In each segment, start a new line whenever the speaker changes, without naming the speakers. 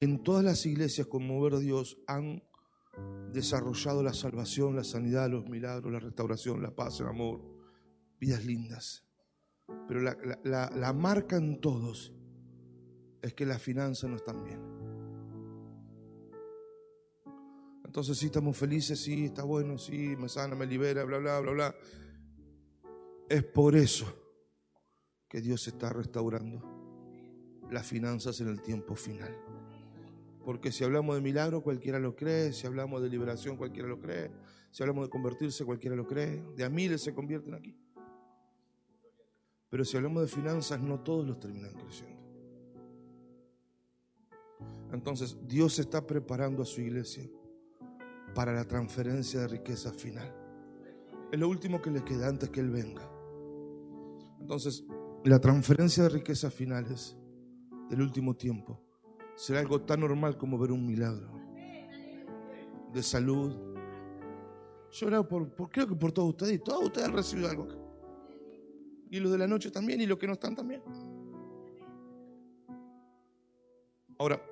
En todas las iglesias con mover Dios han desarrollado la salvación, la sanidad, los milagros, la restauración, la paz, el amor, vidas lindas. Pero la, la, la marca en todos es que las finanzas no están bien. Entonces sí estamos felices, sí, está bueno, sí, me sana, me libera, bla, bla, bla, bla. Es por eso que Dios está restaurando las finanzas en el tiempo final. Porque si hablamos de milagro, cualquiera lo cree. Si hablamos de liberación, cualquiera lo cree. Si hablamos de convertirse, cualquiera lo cree. De a miles se convierten aquí. Pero si hablamos de finanzas, no todos los terminan creciendo. Entonces, Dios está preparando a su iglesia para la transferencia de riqueza final. Es lo último que le queda antes que Él venga. Entonces, la transferencia de riquezas finales del último tiempo será algo tan normal como ver un milagro de salud. Yo por, por, creo que por todos ustedes y todos ustedes han recibido algo. Y los de la noche también y los que no están también. Ahora,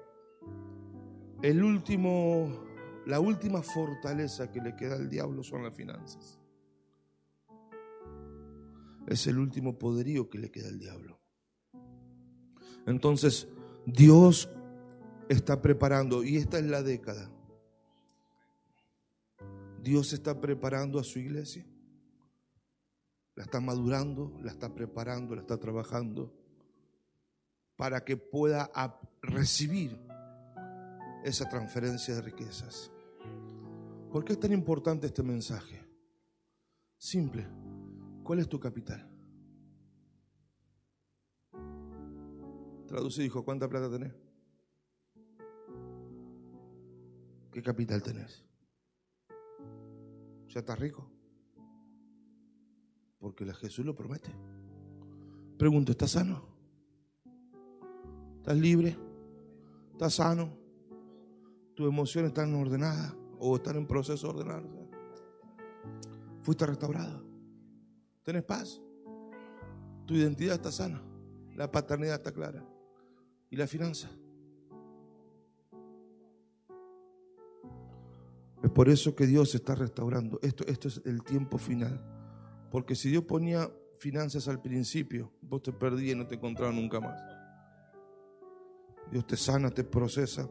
el último, la última fortaleza que le queda al diablo son las finanzas. Es el último poderío que le queda al diablo. Entonces, Dios está preparando, y esta es la década. Dios está preparando a su iglesia. La está madurando, la está preparando, la está trabajando para que pueda recibir esa transferencia de riquezas. ¿Por qué es tan importante este mensaje? Simple. ¿Cuál es tu capital? Traduce y dijo, ¿cuánta plata tenés? ¿Qué capital tenés? ¿Ya estás rico? Porque la Jesús lo promete. Pregunto, ¿estás sano? ¿Estás libre? ¿Estás sano? ¿Tus emociones están ordenadas o están en proceso de ordenarse? ¿Fuiste restaurado? ¿Tienes paz? ¿Tu identidad está sana? ¿La paternidad está clara? ¿Y la finanza? Por eso que Dios está restaurando. Esto, esto es el tiempo final. Porque si Dios ponía finanzas al principio, vos te perdías y no te encontrabas nunca más. Dios te sana, te procesa.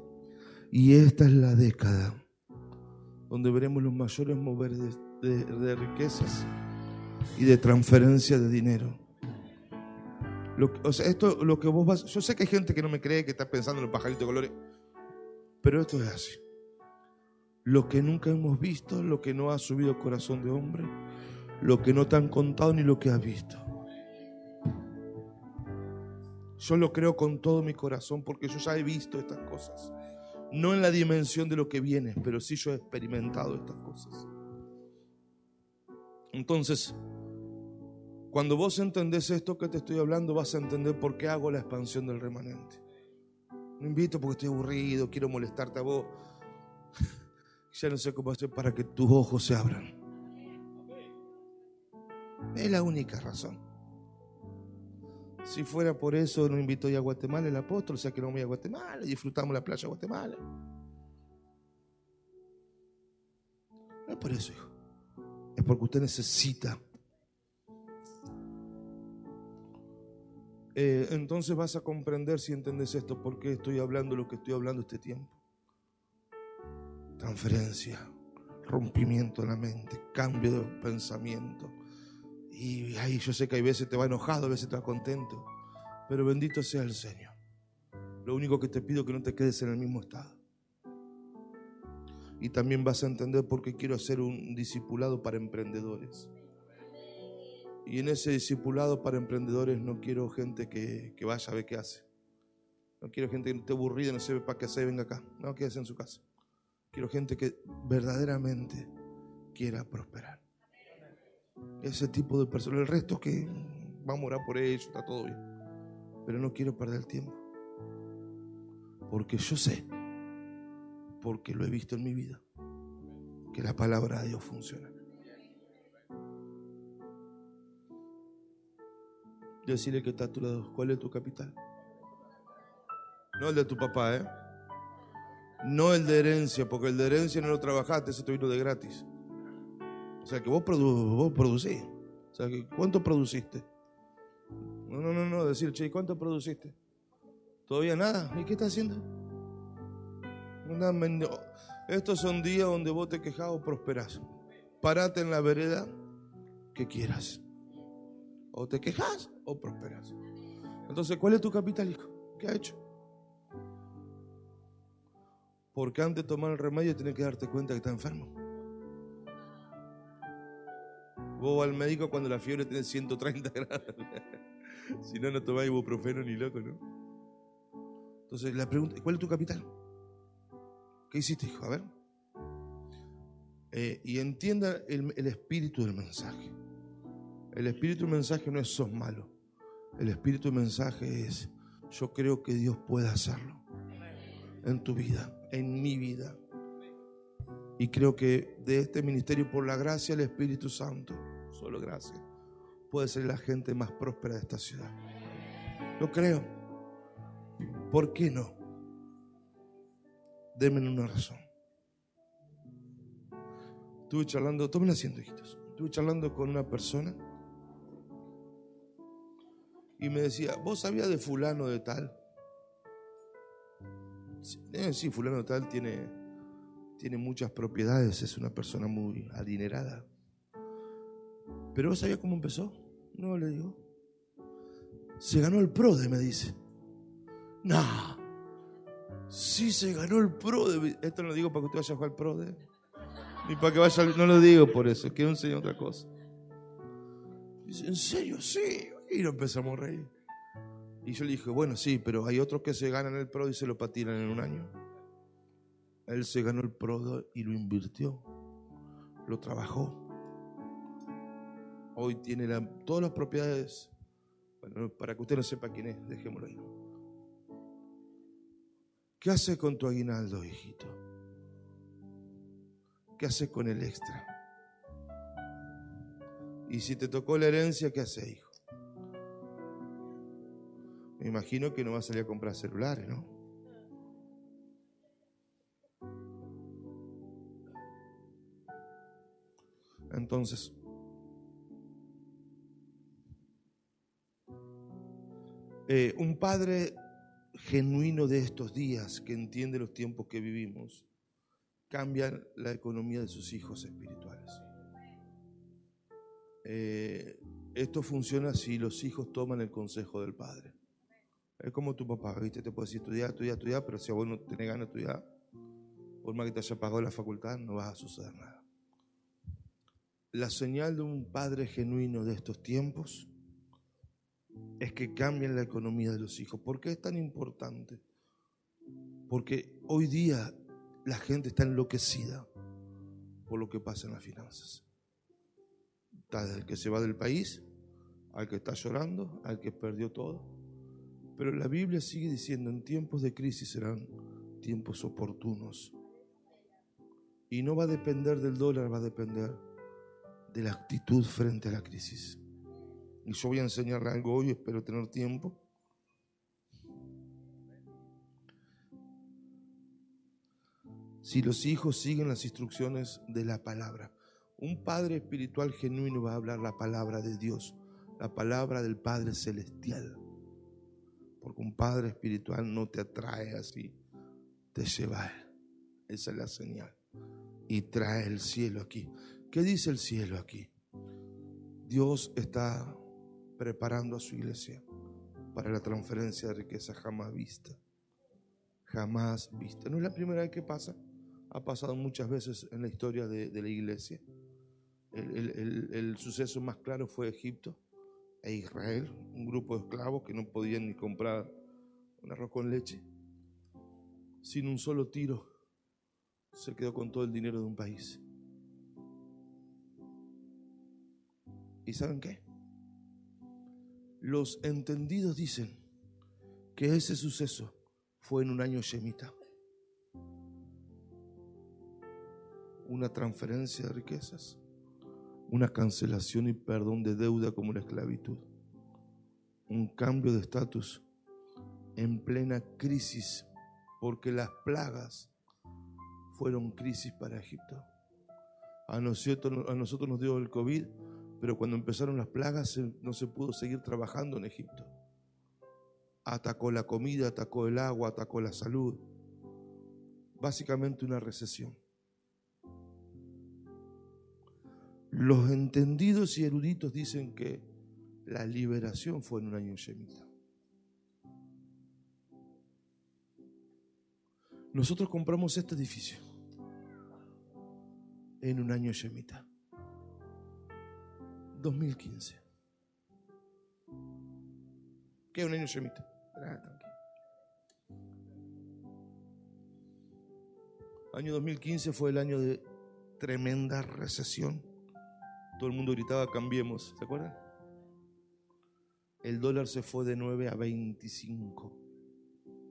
Y esta es la década donde veremos los mayores moveres de, riquezas y de transferencia de dinero. O sea, esto lo que vos vas. Yo sé que hay gente que no me cree que está pensando en los pajaritos de colores, pero esto es así lo que nunca hemos visto, lo que no ha subido corazón de hombre, lo que no te han contado ni lo que has visto. Yo lo creo con todo mi corazón porque yo ya he visto estas cosas. No en la dimensión de lo que viene, pero sí yo he experimentado estas cosas. Entonces, cuando vos entendés esto que te estoy hablando, vas a entender por qué hago la expansión del remanente. No invito porque estoy aburrido, quiero molestarte a vos. Ya no sé cómo hacer para que tus ojos se abran. Es la única razón. Si fuera por eso, no invitó ya a Guatemala el apóstol, o sea que no voy a Guatemala, disfrutamos la playa de Guatemala. No es por eso, hijo. Es porque usted necesita. Eh, entonces vas a comprender si entiendes esto, por qué estoy hablando lo que estoy hablando este tiempo transferencia, rompimiento de la mente, cambio de pensamiento. Y ahí yo sé que hay veces te va enojado, a veces te va contento, pero bendito sea el Señor. Lo único que te pido es que no te quedes en el mismo estado. Y también vas a entender por qué quiero hacer un discipulado para emprendedores. Y en ese discipulado para emprendedores no quiero gente que, que vaya a ver qué hace. No quiero gente que esté aburrida, no sepa para qué hacer, venga acá. No, quédese en su casa. Quiero gente que verdaderamente quiera prosperar. Ese tipo de personas. El resto que vamos a orar por ellos, está todo bien. Pero no quiero perder el tiempo. Porque yo sé, porque lo he visto en mi vida, que la palabra de Dios funciona. Decirle que está a tu lado. ¿Cuál es tu capital? No el de tu papá, ¿eh? No el de herencia, porque el de herencia no lo trabajaste, ese te vino de gratis. O sea, que vos, produ vos producís. O sea, que ¿cuánto produciste? No, no, no, no, decir, che, ¿cuánto produciste? Todavía nada. ¿Y qué estás haciendo? Estos son días donde vos te quejas o prosperás. Parate en la vereda que quieras. O te quejas o prosperas. Entonces, ¿cuál es tu capital, hijo? ¿Qué ha hecho? Porque antes de tomar el remedio tienes que darte cuenta que está enfermo. Vos al médico cuando la fiebre tiene 130 grados. si no, no tomáis ibuprofeno ni loco, ¿no? Entonces, la pregunta, ¿cuál es tu capital? ¿Qué hiciste, hijo? A ver. Eh, y entienda el, el, espíritu del mensaje. El espíritu del mensaje no es sos malo. El espíritu del mensaje es yo creo que Dios puede hacerlo en tu vida, en mi vida. Y creo que de este ministerio, por la gracia del Espíritu Santo, solo gracia, puede ser la gente más próspera de esta ciudad. Lo creo. ¿Por qué no? Denme una razón. Estuve charlando, tomen asiento, hijitos. Estuve charlando con una persona y me decía, ¿vos sabías de fulano de tal? Eh, sí, fulano tal tiene, tiene muchas propiedades, es una persona muy adinerada. Pero vos sabías cómo empezó? No, le digo. Se ganó el PRODE, me dice. No. Sí se ganó el PRODE. Esto no lo digo para que usted vaya a jugar al PRODE. Ni para que vaya, no lo digo por eso, quiero enseñar otra cosa. Dice, ¿en serio? Sí. Y lo empezamos a reír. Y yo le dije, bueno, sí, pero hay otros que se ganan el PRO y se lo patinan en un año. Él se ganó el PRO y lo invirtió. Lo trabajó. Hoy tiene todas las propiedades. Bueno, para que usted no sepa quién es, dejémoslo ahí. ¿Qué hace con tu aguinaldo, hijito? ¿Qué hace con el extra? Y si te tocó la herencia, ¿qué hace, hijo? Me imagino que no va a salir a comprar celulares, ¿no? Entonces, eh, un padre genuino de estos días que entiende los tiempos que vivimos, cambia la economía de sus hijos espirituales. Eh, esto funciona si los hijos toman el consejo del padre. Es como tu papá, ¿viste? Te puede decir estudiar, estudiar, estudiar, pero si a vos no tenés ganas de estudiar, por más que te haya pagado la facultad, no va a suceder nada. La señal de un padre genuino de estos tiempos es que cambien la economía de los hijos. ¿Por qué es tan importante? Porque hoy día la gente está enloquecida por lo que pasa en las finanzas. Está desde el que se va del país, al que está llorando, al que perdió todo pero la Biblia sigue diciendo, en tiempos de crisis serán tiempos oportunos. Y no va a depender del dólar, va a depender de la actitud frente a la crisis. Y yo voy a enseñarle algo hoy, espero tener tiempo. Si los hijos siguen las instrucciones de la palabra, un padre espiritual genuino va a hablar la palabra de Dios, la palabra del Padre Celestial. Porque un padre espiritual no te atrae así, te lleva Él. Esa es la señal. Y trae el cielo aquí. ¿Qué dice el cielo aquí? Dios está preparando a su iglesia para la transferencia de riqueza jamás vista. Jamás vista. No es la primera vez que pasa. Ha pasado muchas veces en la historia de, la iglesia. el suceso más claro fue Egipto e Israel, un grupo de esclavos que no podían ni comprar un arroz con leche. Sin un solo tiro se quedó con todo el dinero de un país. ¿Y saben qué? Los entendidos dicen que ese suceso fue en un año Shemita. Una transferencia de riquezas una cancelación y perdón de deuda como la esclavitud, un cambio de estatus en plena crisis, porque las plagas fueron crisis para Egipto. A nosotros, a nosotros nos dio el COVID, pero cuando empezaron las plagas no se pudo seguir trabajando en Egipto. Atacó la comida, atacó el agua, atacó la salud. Básicamente una recesión. Los entendidos y eruditos dicen que la liberación fue en un año Shemita. Nosotros compramos este edificio en un año Shemita. 2015. ¿Qué es un año Shemita? Año 2015 fue el año de tremenda recesión. Todo el mundo gritaba, cambiemos. ¿Se acuerdan? El dólar se fue de 9 a 25.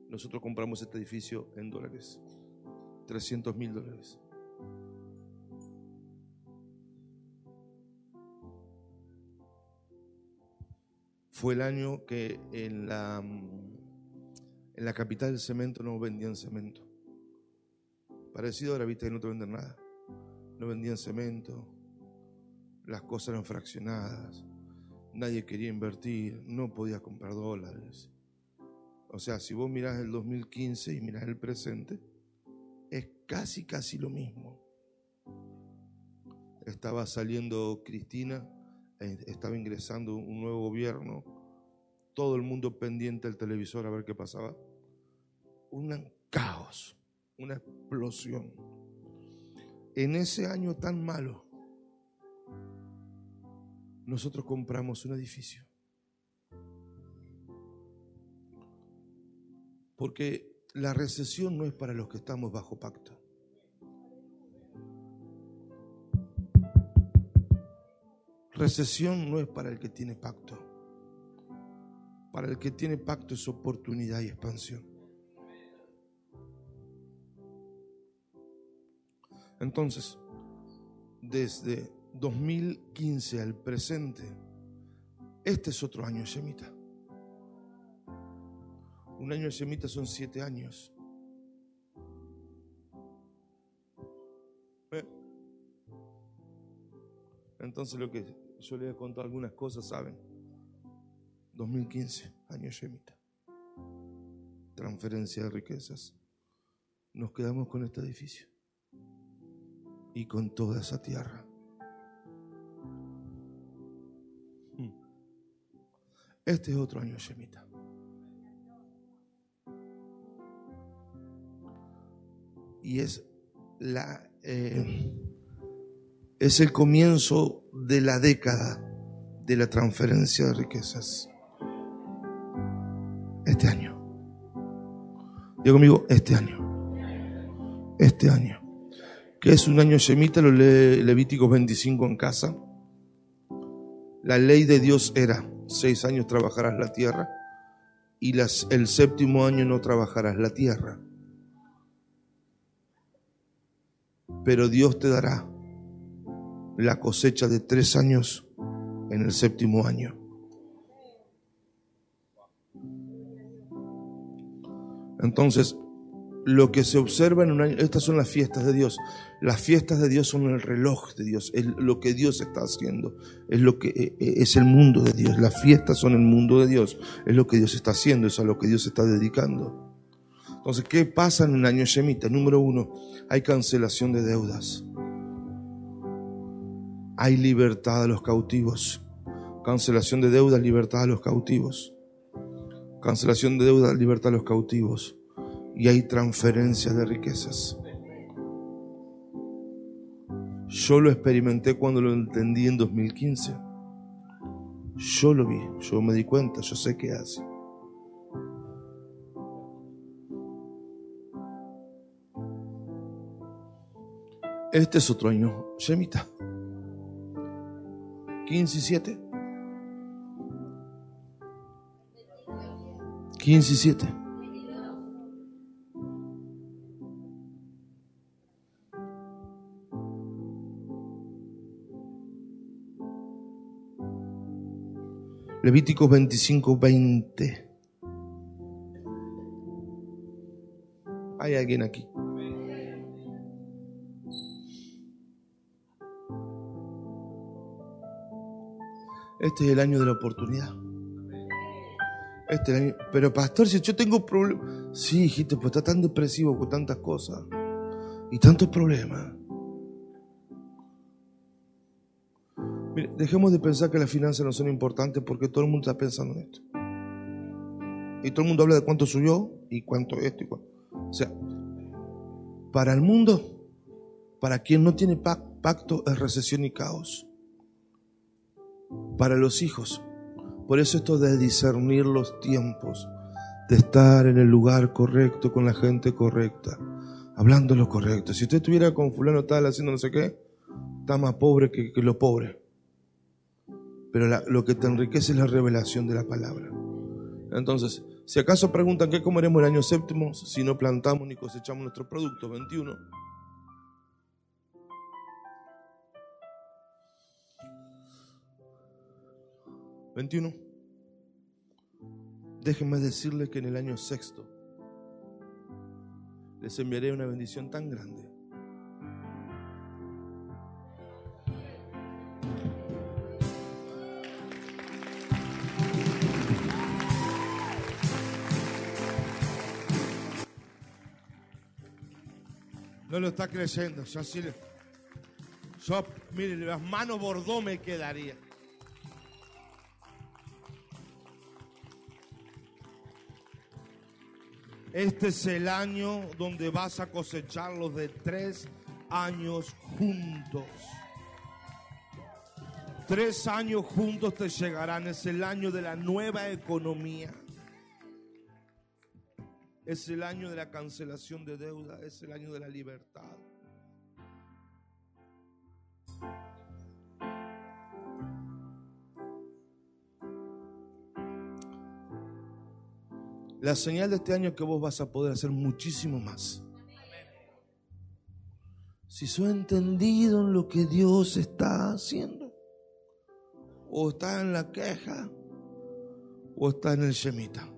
Nosotros compramos este edificio en dólares. 300 mil dólares. Fue el año que en la, en la capital del cemento no vendían cemento. Parecido ahora, viste, no te venden nada. No vendían cemento, las cosas eran fraccionadas, nadie quería invertir, no podía comprar dólares. O sea, si vos mirás el 2015 y mirás el presente, es casi, casi lo mismo. Estaba saliendo Cristina, eh, estaba ingresando un nuevo gobierno, todo el mundo pendiente del televisor a ver qué pasaba. Un caos, una explosión. En ese año tan malo, nosotros compramos un edificio. Porque la recesión no es para los que estamos bajo pacto. Recesión no es para el que tiene pacto. Para el que tiene pacto es oportunidad y expansión. Entonces, desde 2015 al presente, este es otro año Shemita. Un año Shemita son siete años. Eh. Entonces lo que yo les he contado algunas cosas, ¿saben? 2015, año Shemita. Transferencia de riquezas. Nos quedamos con este edificio y con toda esa tierra. Este es otro año Shemita. Y es la eh, es el comienzo de la década de la transferencia de riquezas. Este año. Digo conmigo, este año. Este año. Que es un año Shemita, lo lee Levíticos 25 en casa. La ley de Dios era seis años trabajarás la tierra y las, el séptimo año no trabajarás la tierra. Pero Dios te dará la cosecha de tres años en el séptimo año. Entonces, lo que se observa en un año, estas son las fiestas de Dios. Las fiestas de Dios son el reloj de Dios, es lo que Dios está haciendo, es lo que eh, eh, es el mundo de Dios. Las fiestas son el mundo de Dios, es lo que Dios está haciendo, es a lo que Dios está dedicando. Entonces, ¿qué pasa en un año Shemita? Número uno, hay cancelación de deudas. Hay libertad a los cautivos. Cancelación de deudas, libertad a los cautivos. Cancelación de deudas, libertad a los cautivos y hay transferencia de riquezas. Yo lo experimenté cuando lo entendí en 2015. Yo lo vi, yo me di cuenta, yo sé qué hace. Este es otro año, Shemita. 15 y 7. 15 y 7. Levíticos 25, 20. Hay alguien aquí. Este es el año de la oportunidad. Este año. Pero pastor, si yo tengo problemas... Sí, hijito, pues está tan depresivo con tantas cosas y tantos problemas. Mire, dejemos de pensar que las finanzas no son importantes porque todo el mundo está pensando en esto. Y todo el mundo habla de cuánto subió y cuánto esto y cuánto. O sea, para el mundo, para quien no tiene pac- pacto, es recesión y caos. Para los hijos. Por eso esto de discernir los tiempos, de estar en el lugar correcto, con la gente correcta, hablando lo correcto. Si usted estuviera con fulano tal haciendo no sé qué, está más pobre que, que lo pobre. Pero lo que te enriquece es la revelación de la palabra. Entonces, si acaso preguntan qué comeremos el año séptimo, si no plantamos ni cosechamos nuestro producto, 21. ¿21? Déjenme decirles que en el año sexto les enviaré una bendición tan grande. No lo está así le- yo, mire, las manos bordó me quedaría. Este es el año donde vas a cosechar los de tres años juntos. Tres años juntos te llegarán. Es el año de la nueva economía. Es el año de la cancelación de deuda. Es el año de la libertad. La señal de este año es que vos vas a poder hacer muchísimo más. Si sos entendido en lo que Dios está haciendo, o está en la queja, o está en el shemita,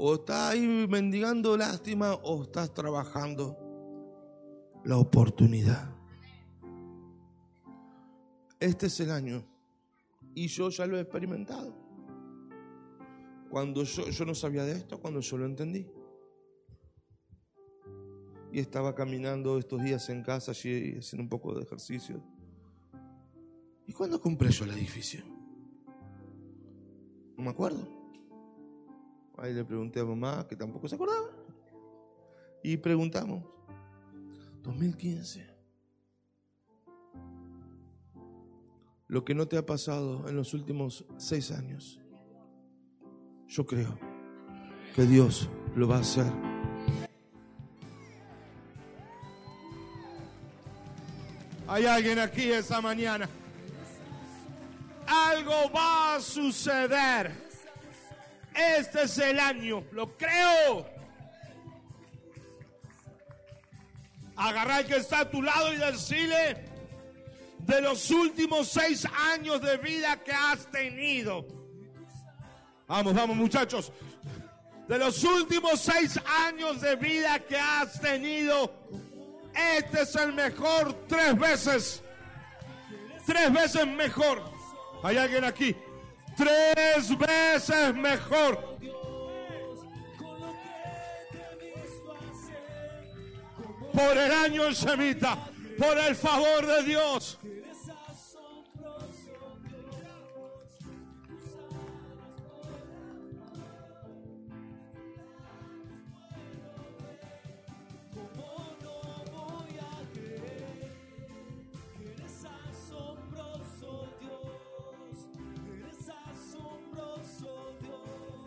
o está ahí mendigando lástima, o estás trabajando la oportunidad. Este es el año, y yo ya lo he experimentado. Cuando yo, yo no sabía de esto, cuando yo lo entendí. Y estaba caminando estos días en casa, allí haciendo un poco de ejercicio. ¿Y cuándo compré yo el edificio? No me acuerdo. Ahí le pregunté a mamá, que tampoco se acordaba. Y preguntamos. 2015. Lo que no te ha pasado en los últimos seis años. Yo creo que Dios lo va a hacer. Hay alguien aquí esa mañana. Algo va a suceder. Este es el año, lo creo. Agarrar que está a tu lado y decirle de los últimos seis años de vida que has tenido. Vamos, vamos muchachos. De los últimos seis años de vida que has tenido, este es el mejor tres veces. Tres veces mejor. Hay alguien aquí. Tres veces mejor. Por el año semita. Por el favor de Dios.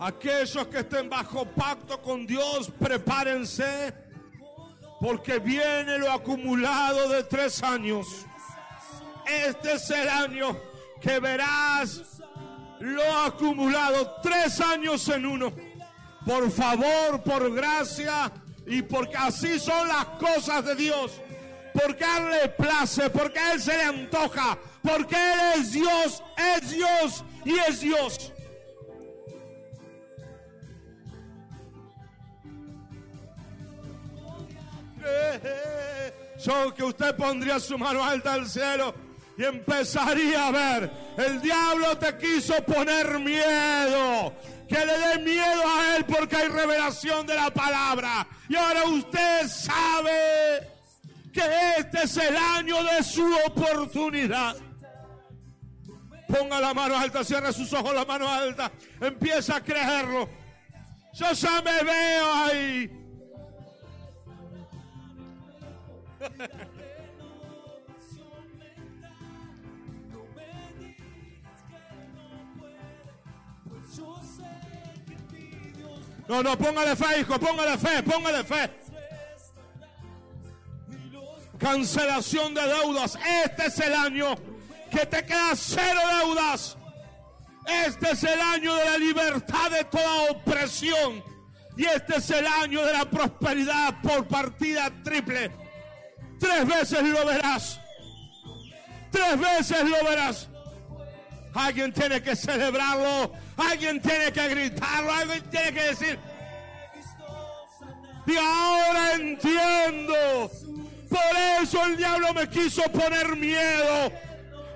Aquellos que estén bajo pacto con Dios, prepárense, porque viene lo acumulado de tres años. Este es el año que verás lo acumulado, tres años en uno. Por favor, por gracia y porque así son las cosas de Dios. Porque a Él le place, porque a Él se le antoja, porque Él es Dios, es Dios y es Dios. Yo que usted pondría su mano alta al cielo
y empezaría a ver. El diablo te quiso poner miedo. Que le dé miedo a él porque hay revelación de la palabra. Y ahora usted sabe que este es el año de su oportunidad. Ponga la mano alta, cierre sus ojos, la mano alta. Empieza a creerlo. Yo ya me veo ahí. No, no, póngale fe, hijo, póngale fe, póngale fe. Cancelación de deudas. Este es el año que te queda cero deudas. Este es el año de la libertad de toda opresión. Y este es el año de la prosperidad por partida triple. Tres veces lo verás. Tres veces lo verás. Alguien tiene que celebrarlo. Alguien tiene que gritarlo. Alguien tiene que decir. Y ahora entiendo. Por eso el diablo me quiso poner miedo.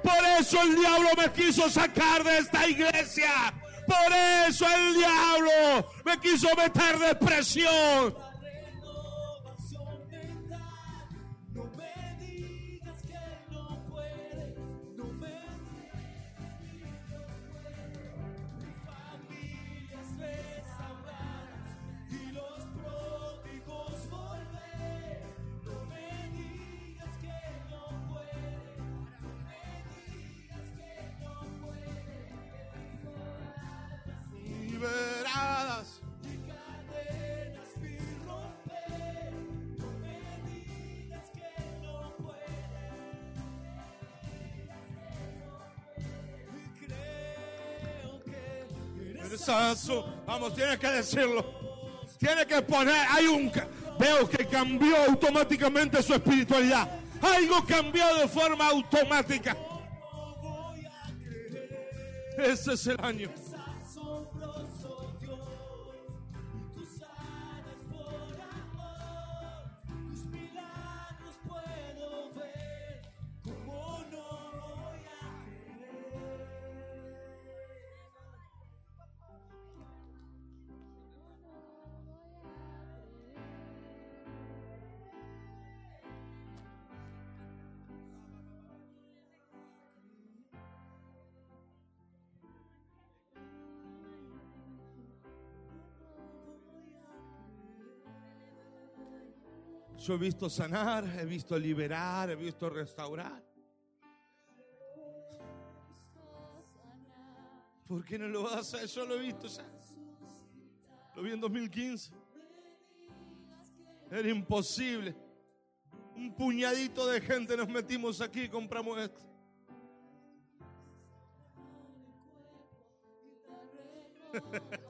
Por eso el diablo me quiso sacar de esta iglesia. Por eso el diablo me quiso meter depresión. Vamos, tienes que decirlo. Tiene que poner, hay un, veo que cambió automáticamente su espiritualidad. Algo cambió de forma automática. Ese es el año. Yo he visto sanar, he visto liberar, he visto restaurar. ¿Por qué no lo vas a hacer? Yo lo he visto ya. Lo vi en 2015. Era imposible. Un puñadito de gente nos metimos aquí y compramos esto.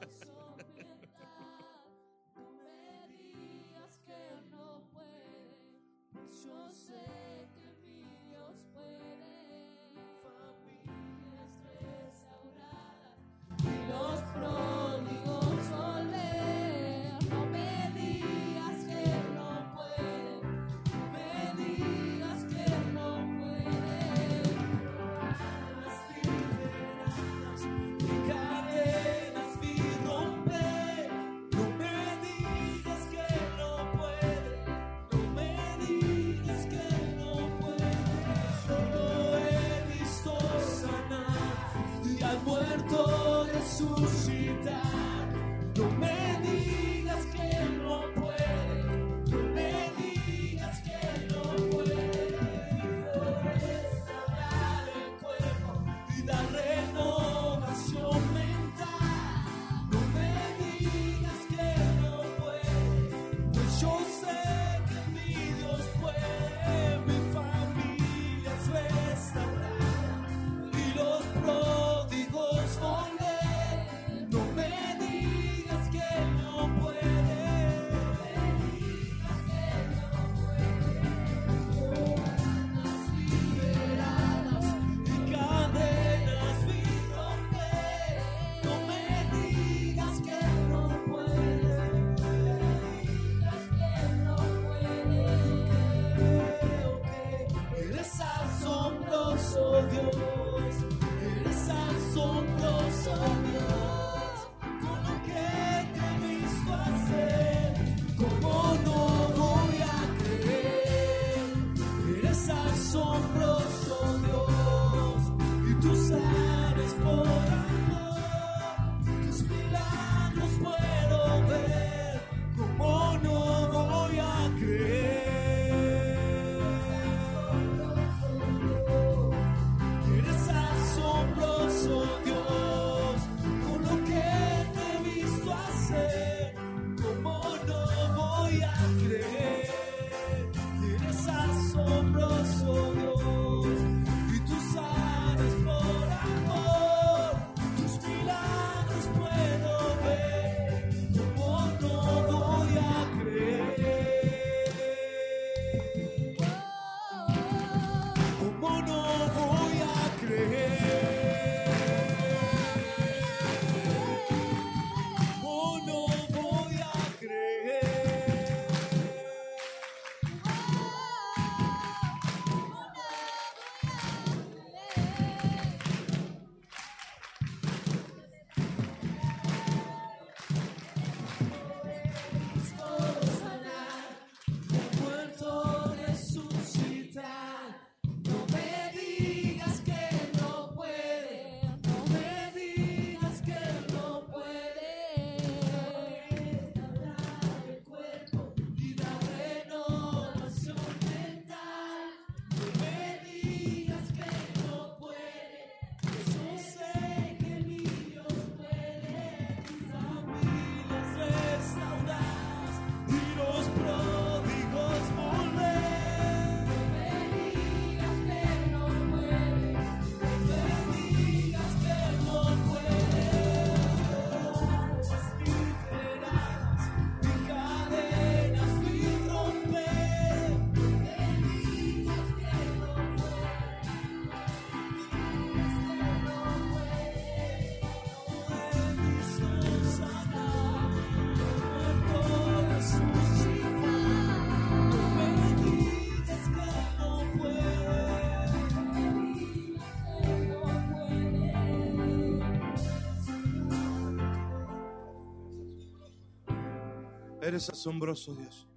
Eres asombroso, Dios.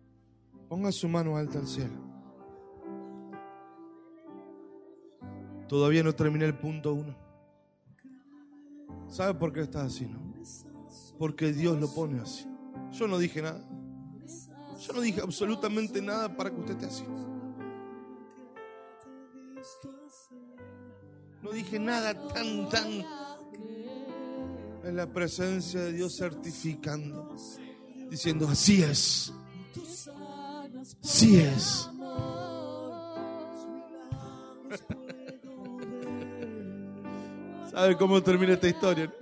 Ponga su mano alta al cielo. Todavía no terminé el punto uno. ¿Sabe por qué está así? No? Porque Dios lo pone así. Yo no dije nada. Yo no dije absolutamente nada para que usted esté así. No dije nada tan, tan en la presencia de Dios certificando, diciendo, así es, sí es. ¿Sabe cómo termina esta historia?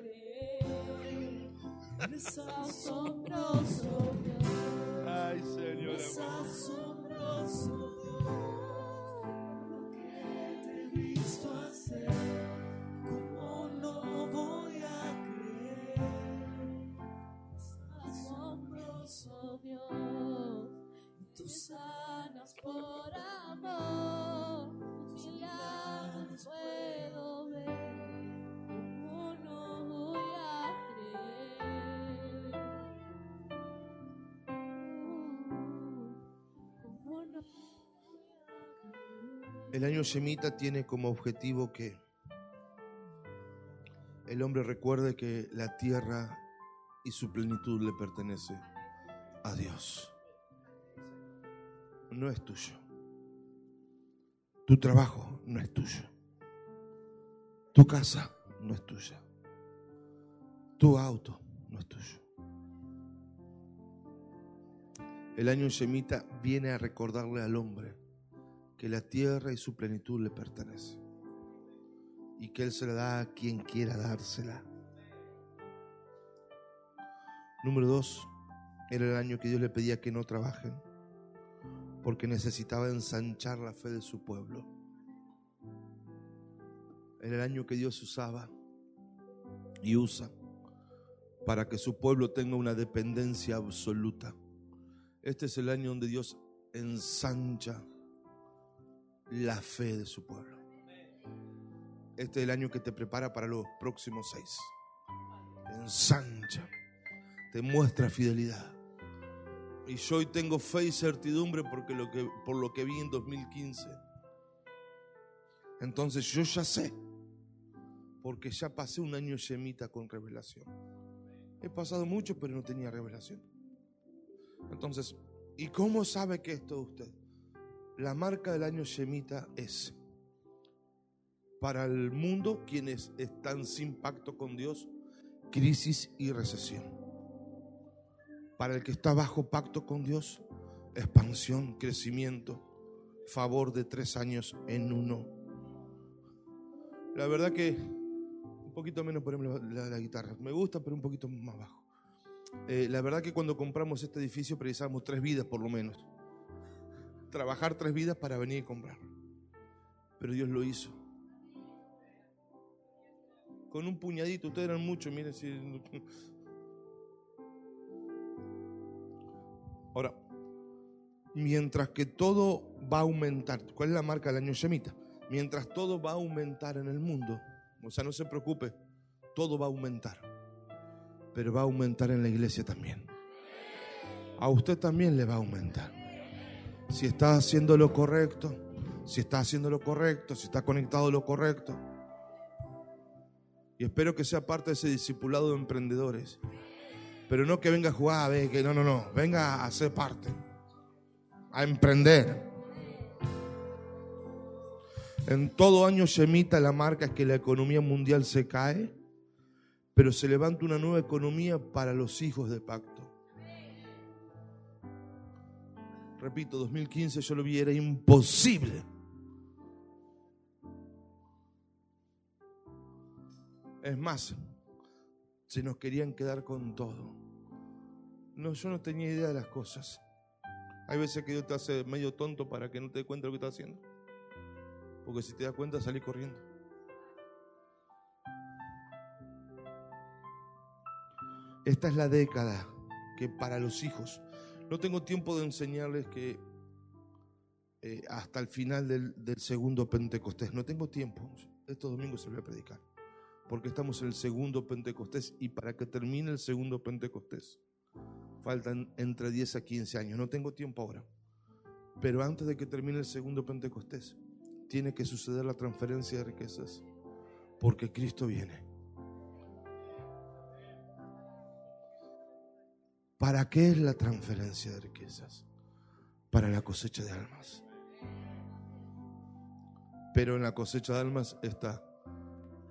El año Shemita tiene como objetivo que el hombre recuerde que la tierra y su plenitud le pertenece a Dios. No es tuyo. Tu trabajo no es tuyo. Tu casa no es tuya. Tu auto no es tuyo. El año Shemita viene a recordarle al hombre que la tierra y su plenitud le pertenece y que Él se la da a quien quiera dársela. Número dos, era el año que Dios le pedía que no trabajen porque necesitaba ensanchar la fe de su pueblo. Era el año que Dios usaba y usa para que su pueblo tenga una dependencia absoluta. Este es el año donde Dios ensancha la fe de su pueblo. Este es el año que te prepara para los próximos seis. Ensancha, te muestra fidelidad. Y yo hoy tengo fe y certidumbre porque lo que, por lo que vi en 2015. Entonces yo ya sé, porque ya pasé un año yemita con revelación. He pasado mucho, pero no tenía revelación. Entonces, ¿y cómo sabe que esto usted? La marca del año Shemita es para el mundo quienes están sin pacto con Dios, crisis y recesión. Para el que está bajo pacto con Dios, expansión, crecimiento, favor de tres años en uno. La verdad que un poquito menos por la, la guitarra. Me gusta, pero un poquito más bajo. Eh, la verdad que cuando compramos este edificio precisamos tres vidas por lo menos. Trabajar tres vidas para venir y comprar. Pero Dios lo hizo. Con un puñadito, ustedes eran muchos, miren si... Ahora, mientras que todo va a aumentar, ¿cuál es la marca del año Shemita? Mientras todo va a aumentar en el mundo, o sea, no se preocupe, todo va a aumentar, pero va a aumentar en la iglesia también. A usted también le va a aumentar. Si está haciendo lo correcto, si está haciendo lo correcto, si está conectado a lo correcto. Y espero que sea parte de ese discipulado de emprendedores. Pero no que venga a jugar, a ver, que no, no, no. Venga a ser parte. A emprender. En todo año Shemita la marca que la economía mundial se cae, pero se levanta una nueva economía para los hijos de pacto. Repito, 2015 yo lo vi, era imposible. Es más, se nos querían quedar con todo. No, yo no tenía idea de las cosas. Hay veces que Dios te hace medio tonto para que no te dé cuenta de lo que está haciendo. Porque si te das cuenta, salí corriendo. Esta es la década que para los hijos, no tengo tiempo de enseñarles que eh, hasta el final del, del segundo Pentecostés, no tengo tiempo, estos domingos se voy a predicar porque estamos en el segundo Pentecostés y para que termine el segundo Pentecostés Faltan entre 10 a 15 años. No tengo tiempo ahora. Pero antes de que termine el segundo Pentecostés, tiene que suceder la transferencia de riquezas. Porque Cristo viene. ¿Para qué es la transferencia de riquezas? Para la cosecha de almas. Pero en la cosecha de almas está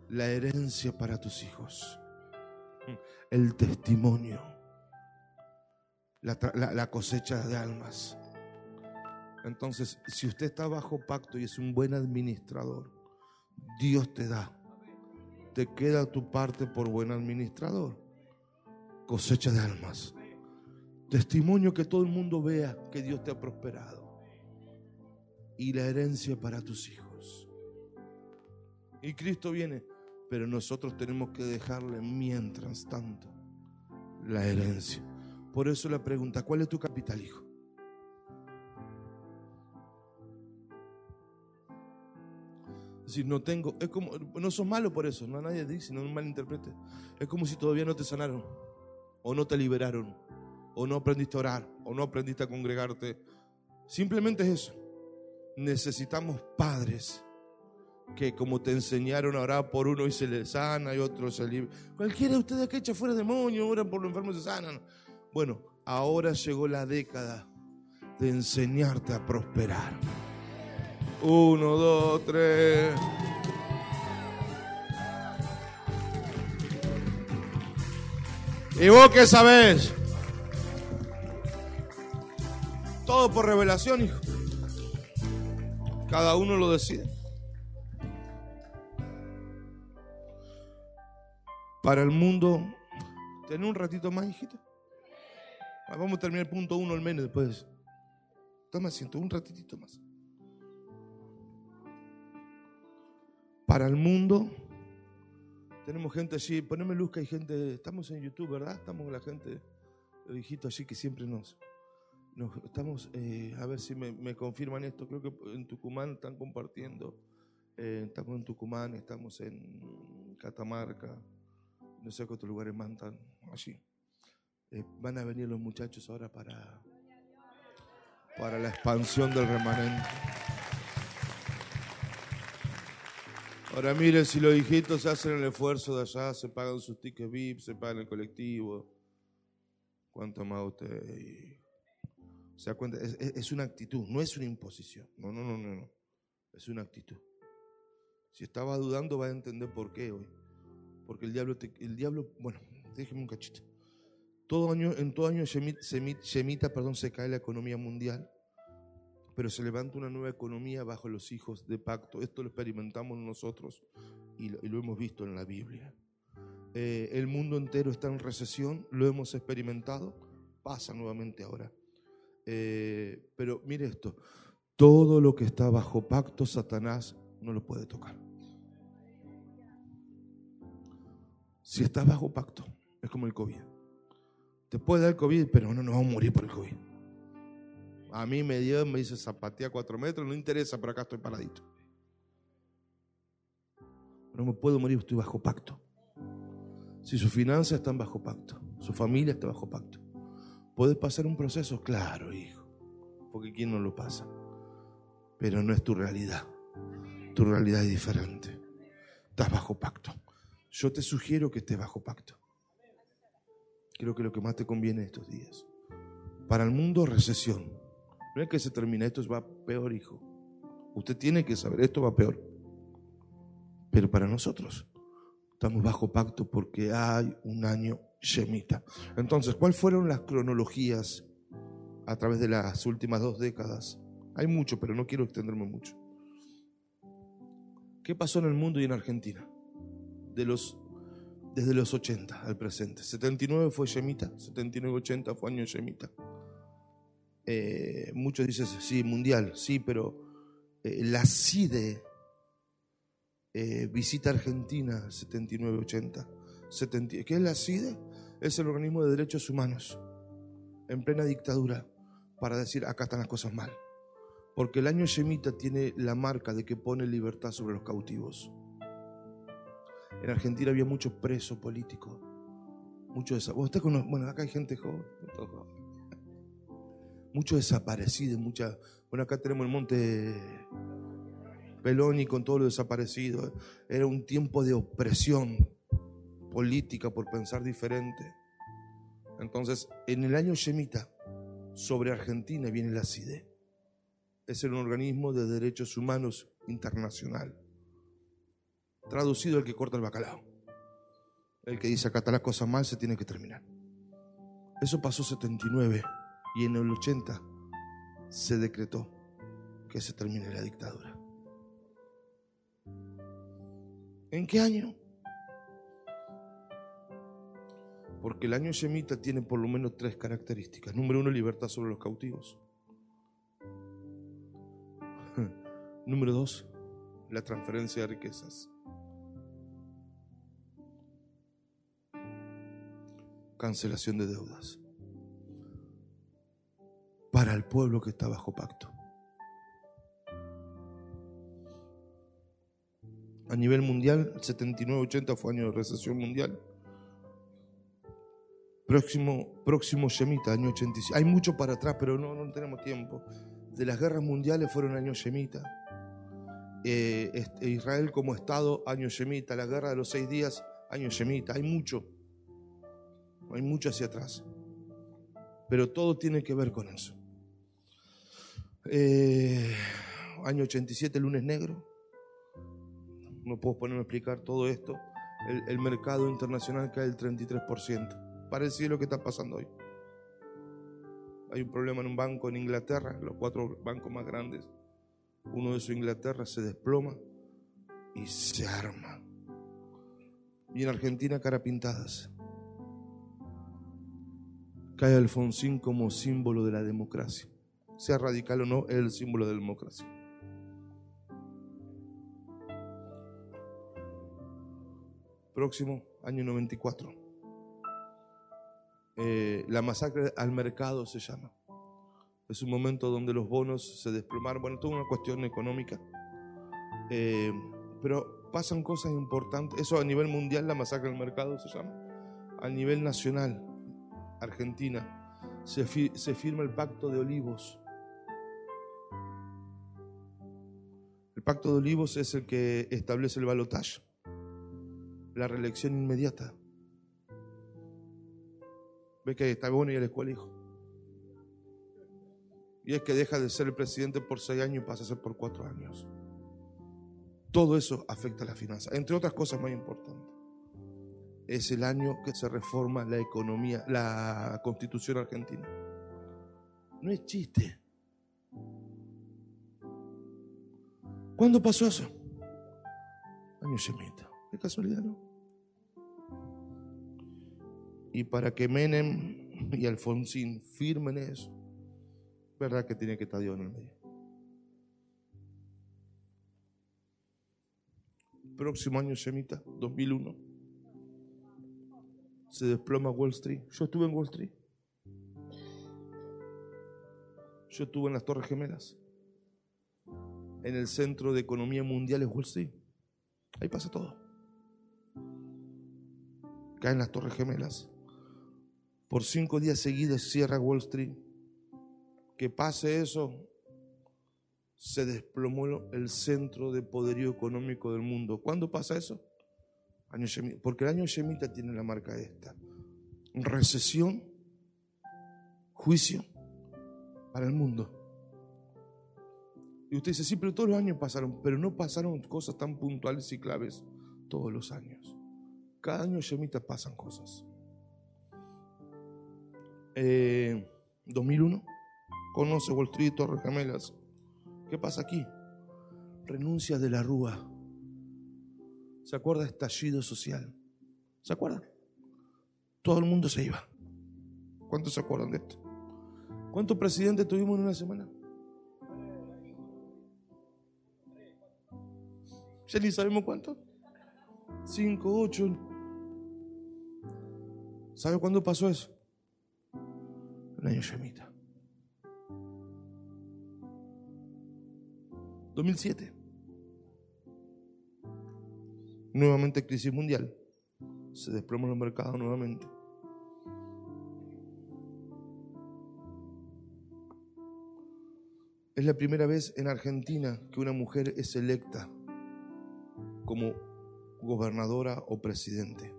la herencia para tus hijos, el testimonio, la, cosecha de almas. Entonces, si usted está bajo pacto y es un buen administrador, Dios te da. Te queda tu parte por buen administrador. Cosecha de almas. Testimonio que todo el mundo vea que Dios te ha prosperado. Y la herencia para tus hijos. Y Cristo viene, pero nosotros tenemos que dejarle mientras tanto la herencia. Por eso la pregunta, ¿cuál es tu capital, hijo? Decir, no tengo, es como, no sos malo por eso, no nadie dice, no malinterprete. Es como si todavía no te sanaron, o no te liberaron, o no aprendiste a orar, o no aprendiste a congregarte. Simplemente es eso. Necesitamos padres que como te enseñaron a orar por uno y se le sana y otro se libra. Cualquiera de ustedes que echa fuera demonio, oran por los enfermos y se sanan. Bueno, ahora llegó la década de enseñarte a prosperar. Uno, dos, tres. ¿Y vos qué sabés? Todo por revelación, hijo. Cada uno lo decide. Para el mundo, ¿tenés un ratito más, hijita? Ah, Vamos a terminar el punto uno al menos después. Toma asiento, un ratitito más. Para el mundo, tenemos gente allí, poneme luz que hay gente, estamos en YouTube, ¿verdad? Estamos con la gente, los hijitos allí que siempre nos, nos estamos, eh, a ver si me, me confirman esto, creo que en Tucumán están compartiendo, eh, estamos en Tucumán, estamos en Catamarca, no sé qué otros lugares más están allí. Eh, van a venir los muchachos ahora para, para la expansión del remanente. Ahora mire, si los hijitos hacen el esfuerzo de allá, se pagan sus tickets VIP, se pagan el colectivo. ¿Cuánto más usted? ¿Se da cuenta? Es, es- una actitud, no es una imposición. No, no, no, no, no. Es una actitud. Si estaba dudando, va a entender por qué hoy. Porque el diablo, el diablo, bueno, déjeme un cachito. Todo año, en todo año Shemita, perdón, se cae la economía mundial, pero se levanta una nueva economía bajo los hijos de pacto. Esto lo experimentamos nosotros y lo, y lo hemos visto en la Biblia. Eh, el mundo entero está en recesión, lo hemos experimentado, pasa nuevamente ahora. Eh, pero mire esto, todo lo que está bajo pacto, Satanás no lo puede tocar. Si estás bajo pacto, es como el COVID. Te puede dar COVID, pero no nos vamos a morir por el COVID. A mí me dio, me dice zapatea cuatro metros, no interesa, pero acá estoy paradito. No me puedo morir, estoy bajo pacto. Si sus finanzas están bajo pacto, su familia está bajo pacto. ¿Puedes pasar un proceso? Claro, hijo. Porque ¿quién no lo pasa? Pero no es tu realidad. Tu realidad es diferente. Estás bajo pacto. Yo te sugiero que estés bajo pacto. Creo que lo que más te conviene estos días. Para el mundo, recesión. No es que se termine, esto va peor, hijo. Usted tiene que saber, esto va peor. Pero para nosotros, estamos bajo pacto porque hay un año Shemita. Entonces, ¿cuáles fueron las cronologías a través de las últimas dos décadas? Hay mucho, pero no quiero extenderme mucho. ¿Qué pasó en el mundo y en Argentina? De los, desde los 80 al presente. 79 fue Shemita, 79-80 fue año Shemita. Eh, muchos dicen, sí, mundial, sí, pero eh, la CIDE eh, visita Argentina 79-80. 70 ¿Qué es la CIDE? Es el organismo de derechos humanos en plena dictadura para decir acá están las cosas mal. Porque el año Shemita tiene la marca de que pone libertad sobre los cautivos. En Argentina había mucho preso político Mucho desa- Usted conoce, bueno, acá hay gente joven. jóvenes. Mucho desaparecido. Bueno, acá tenemos el monte Peloni con todo lo desaparecido. Era un tiempo de opresión política por pensar diferente. Entonces, en el año Yemita, sobre Argentina viene la CIDE. Es el organismo de derechos humanos internacional. Traducido el que corta el bacalao. El que dice acá está la cosa mal, se tiene que terminar. Eso pasó 79 y en el 80 se decretó que se termine la dictadura. ¿En qué año? Porque el año Shemita tiene por lo menos tres características. Número uno, libertad sobre los cautivos. Número dos, la transferencia de riquezas. Cancelación de deudas. Para el pueblo que está bajo pacto. A nivel mundial, el 79-80 fue año de recesión mundial. Próximo, próximo Shemita, año 85. Hay mucho para atrás, pero no, no tenemos tiempo. De las guerras mundiales fueron año Shemita. Eh, este, Israel como Estado, año Shemita. La guerra de los seis días, año Shemita. Hay mucho. Hay mucho hacia atrás. Pero todo tiene que ver con eso. Eh, año 87, lunes negro. No puedo ponerme a explicar todo esto. El, mercado internacional cae el 33%. Parecido a lo que está pasando hoy. Hay un problema en un banco en Inglaterra, los cuatro bancos más grandes. Uno de esos Inglaterra se desploma y se arma. Y en Argentina, cara pintadas. Cae Alfonsín como símbolo de la democracia. Sea radical o no, es el símbolo de la democracia. Próximo, año 94. Eh, la masacre al mercado se llama. Es un momento donde los bonos se desplomaron. Bueno, toda una cuestión económica. Eh, pero pasan cosas importantes. Eso a nivel mundial, la masacre al mercado se llama. A nivel nacional, Argentina, se, se firma el Pacto de Olivos. El Pacto de Olivos es el que establece el balotaje, la reelección inmediata. Ve que está bueno y la escuela, hijo. Y es que deja de ser el presidente por seis años y pasa a ser por cuatro años. Todo eso afecta a la finanza. Entre otras cosas más importantes. Es el año que se reforma la economía, la constitución argentina. No es chiste. ¿Cuándo pasó eso? Año Semita. Qué casualidad, ¿no? Y para que Menem y Alfonsín firmen eso, ¿verdad que tiene que estar Dios en el medio? Próximo año Semita, 2001. Se desploma Wall Street. Yo estuve en Wall Street. Yo estuve en las Torres Gemelas. En el centro de economía mundial es Wall Street. Ahí pasa todo. Caen las Torres Gemelas. Por cinco días seguidos cierra Wall Street. Que pase eso, se desplomó el centro de poderío económico del mundo. ¿Cuándo pasa eso? Año Shemita. Porque el año Shemita tiene la marca esta. Recesión, juicio para el mundo. Y usted dice, sí, pero todos los años pasaron, pero no pasaron cosas tan puntuales y claves todos los años. Cada año Shemita pasan cosas. Eh, 2001, conoce Wall Street, Torres Gemelas. ¿Qué pasa aquí? Renuncia de la Rúa. ¿Se acuerda? Estallido social. ¿Se acuerdan? Todo el mundo se iba. ¿Cuántos se acuerdan de esto? ¿Cuántos presidentes tuvimos en una semana? Ya ni sabemos cuántos. Cinco, ocho. ¿Sabe cuándo pasó eso? el año 2007. Nuevamente crisis mundial. Se desploma los mercados nuevamente. Es la primera vez en Argentina que una mujer es electa como gobernadora o presidente.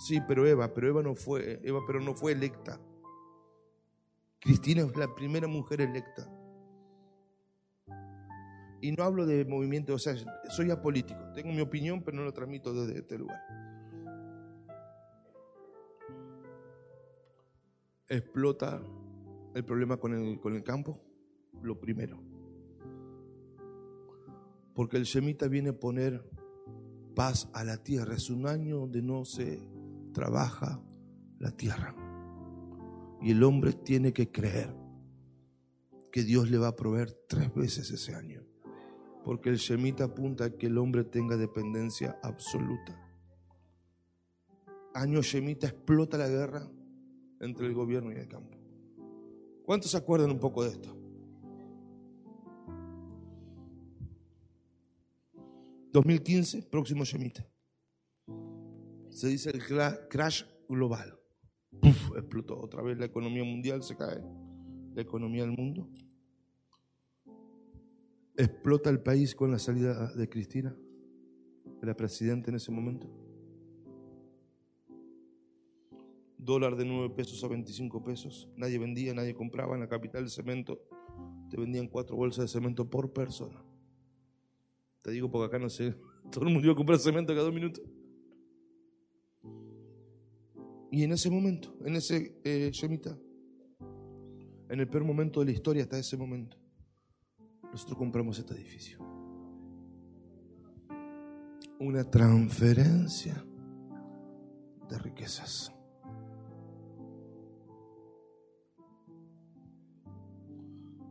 Sí, pero Eva, pero Eva no fue, Eva pero no fue electa. Cristina es la primera mujer electa. Y no hablo de movimiento, o sea, soy apolítico. Tengo mi opinión, pero no lo transmito desde este lugar. Explota el problema con el, con el campo, lo primero. Porque el Shemita viene a poner paz a la tierra. Es un año donde no se trabaja la tierra. Y el hombre tiene que creer que Dios le va a proveer tres veces ese año. Porque el Shemita apunta a que el hombre tenga dependencia absoluta. Año Shemita explota la guerra entre el gobierno y el campo. ¿Cuántos se acuerdan un poco de esto? 2015, próximo Shemita. Se dice el crash global. explotó otra vez la economía mundial, se cae. La economía del mundo. Explota el país con la salida de Cristina, era presidenta en ese momento. Dólar de 9 pesos a 25 pesos. Nadie vendía, nadie compraba. En la capital de cemento te vendían cuatro bolsas de cemento por persona. Te digo porque acá no sé, todo el mundo iba a comprar cemento cada dos minutos. Y en ese momento, en ese eh, en el peor momento de la historia hasta ese momento, nosotros compramos este edificio. Una transferencia de riquezas.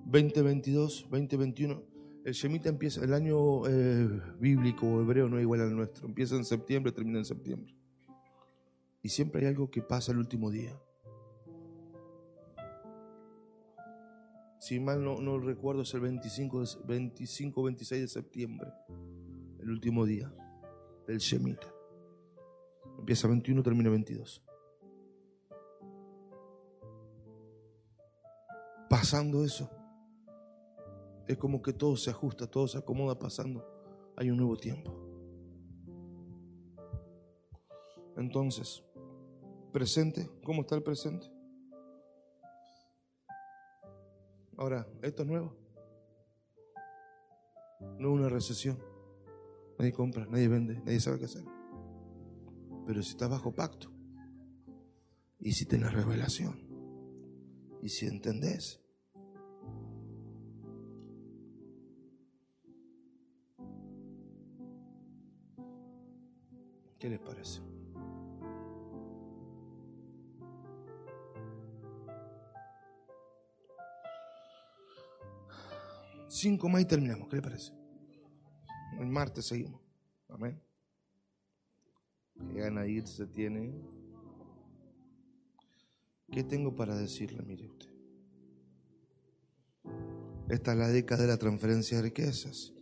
¿2022, 2021? El Shemita empieza, el año eh, bíblico hebreo no es igual al nuestro. Empieza en septiembre, termina en septiembre. Y siempre hay algo que pasa el último día. Si mal no, recuerdo, es el 25, 25, 26 de septiembre, el último día del Shemita. Empieza 21, termina 22. Pasando eso, es como que todo se ajusta, todo se acomoda pasando. Hay un nuevo tiempo. Entonces, presente, ¿cómo está el presente? Ahora, esto es nuevo. No es una recesión. Nadie compra, nadie vende, nadie sabe qué hacer. Pero si estás bajo pacto, y si tienes revelación, y si entendés, ¿Qué les parece? Cinco más y terminamos. ¿Qué les parece? El martes seguimos. Amén. Qué gana irse tiene. ¿Qué tengo para decirle? Mire usted. Esta es la década de la transferencia de riquezas.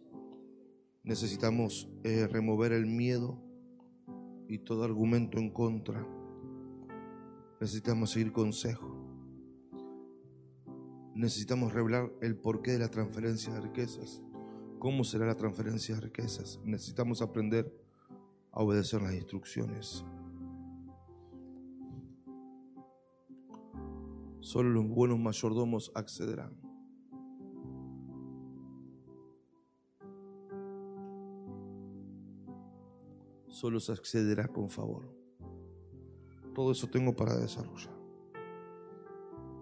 Necesitamos eh, remover el miedo y todo argumento en contra. Necesitamos seguir consejo. Necesitamos revelar el porqué de la transferencia de riquezas. ¿Cómo será la transferencia de riquezas? Necesitamos aprender a obedecer las instrucciones. Solo los buenos mayordomos accederán. solo se accederá con favor. Todo eso tengo para desarrollar.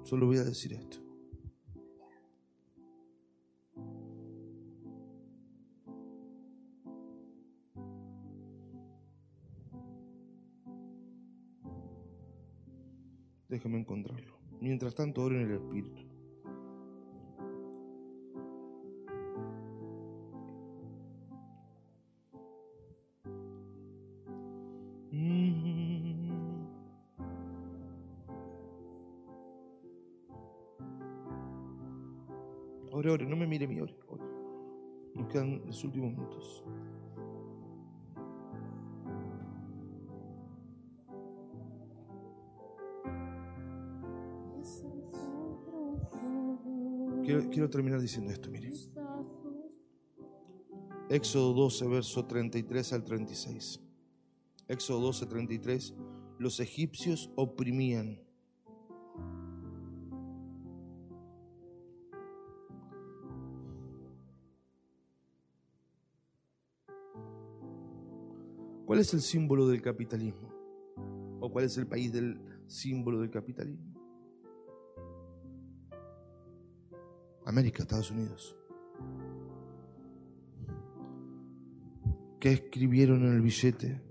Solo voy a decir esto. Déjame encontrarlo. Mientras tanto, oro en el Espíritu. no me mire mi ore, Nos quedan los últimos minutos. Quiero, quiero terminar diciendo esto,
brazos.
Éxodo 12, verso 33 al 36. Éxodo 12, 33. Los egipcios oprimían. ¿Cuál es el símbolo del capitalismo? ¿O cuál es el país del símbolo del capitalismo? América, Estados Unidos. ¿Qué escribieron en el billete?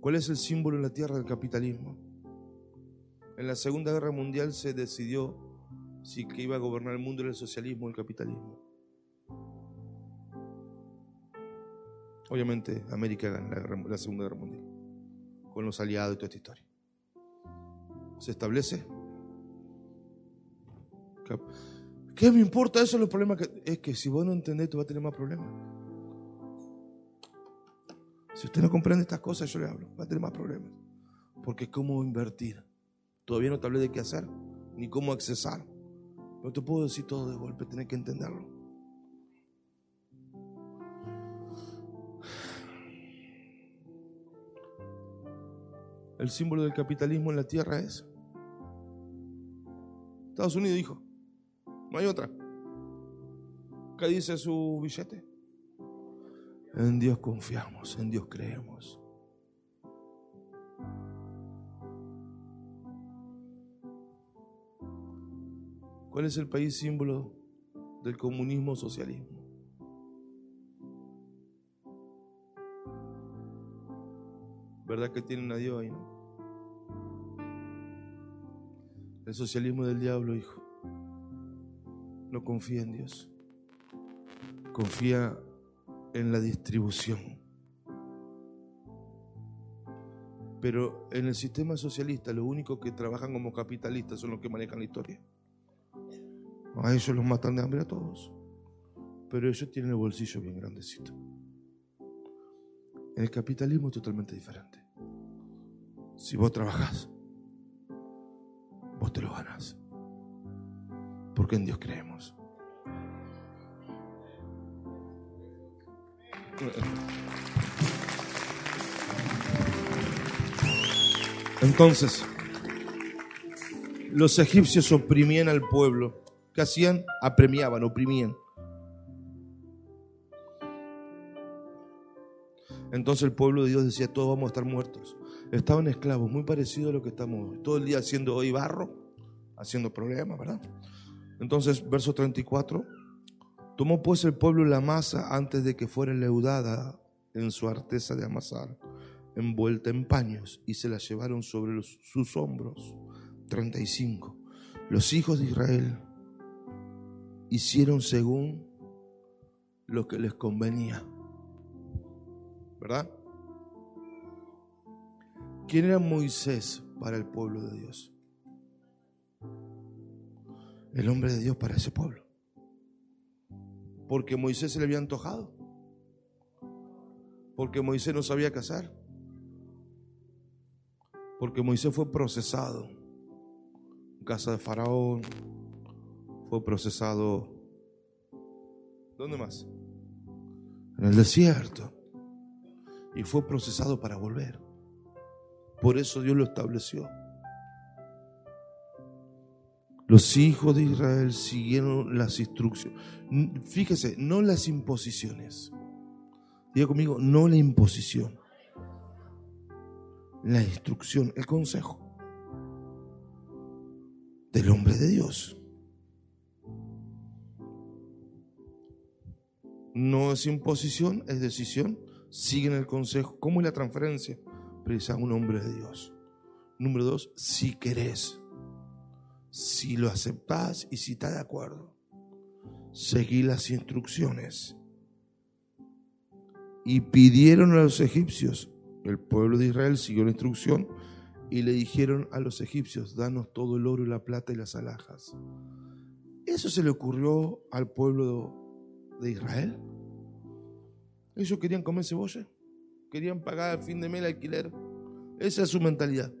¿Cuál es el símbolo en la tierra del capitalismo? En la Segunda Guerra Mundial se decidió si que iba a gobernar el mundo era el socialismo o el capitalismo. Obviamente América gana la, la Segunda Guerra Mundial con los aliados y toda esta historia. Se establece. ¿Qué me importa eso? Los problemas que. Es que si vos no entendés, tú vas a tener más problemas. Si usted no comprende estas cosas, yo le hablo, va a tener más problemas. Porque cómo invertir. Todavía no te hablé de qué hacer, ni cómo accesar. No te puedo decir todo de golpe, tenés que entenderlo. El símbolo del capitalismo en la tierra es. Estados Unidos dijo, no hay otra. ¿Qué dice su billete? En Dios confiamos, en Dios creemos. ¿Cuál es el país símbolo del comunismo socialismo? ¿Verdad que tienen a Dios ahí, no? El socialismo del diablo, hijo. No confía en Dios. Confía en la distribución. Pero en el sistema socialista, los únicos que trabajan como capitalistas son los que manejan la historia. A ellos los matan de hambre a todos. Pero ellos tienen el bolsillo bien grandecito. En el capitalismo es totalmente diferente. Si vos trabajás, te lo ganás. Porque en Dios creemos. Entonces, los egipcios oprimían al pueblo. ¿Qué hacían? Apremiaban, oprimían. Entonces el pueblo de Dios decía, todos vamos a estar muertos. Estaban esclavos, muy parecido a lo que estamos. Todo el día haciendo hoy barro, haciendo problemas, ¿verdad? Entonces, verso 34. Tomó pues el pueblo la masa antes de que fuera leudada en su arteza de amasar, envuelta en paños, y se la llevaron sobre sus hombros. 35. Los hijos de Israel hicieron según lo que les convenía. ¿Verdad? ¿Quién era Moisés para el pueblo de Dios? El hombre de Dios para ese pueblo. Porque Moisés se le había antojado. Porque Moisés no sabía casar. Porque Moisés fue procesado en casa de Faraón. Fue procesado. ¿Dónde más? En el desierto. Y fue procesado para volver. Por eso Dios lo estableció. Los hijos de Israel siguieron las instrucciones. Fíjese, no las imposiciones. Diga conmigo, no la imposición. La instrucción, el consejo del hombre de Dios. No es imposición, es decisión. Siguen el consejo. ¿Cómo es la transferencia? Precisa un hombre de Dios. Número dos, si querés, si lo aceptás y si estás de acuerdo, seguí las instrucciones. Y pidieron a los egipcios, el pueblo de Israel siguió la instrucción y le dijeron a los egipcios, danos todo el oro y la plata y las alhajas. Eso se le ocurrió al pueblo de Israel. Ellos querían comer cebolla, querían pagar al fin de mes el alquiler. Esa es su mentalidad.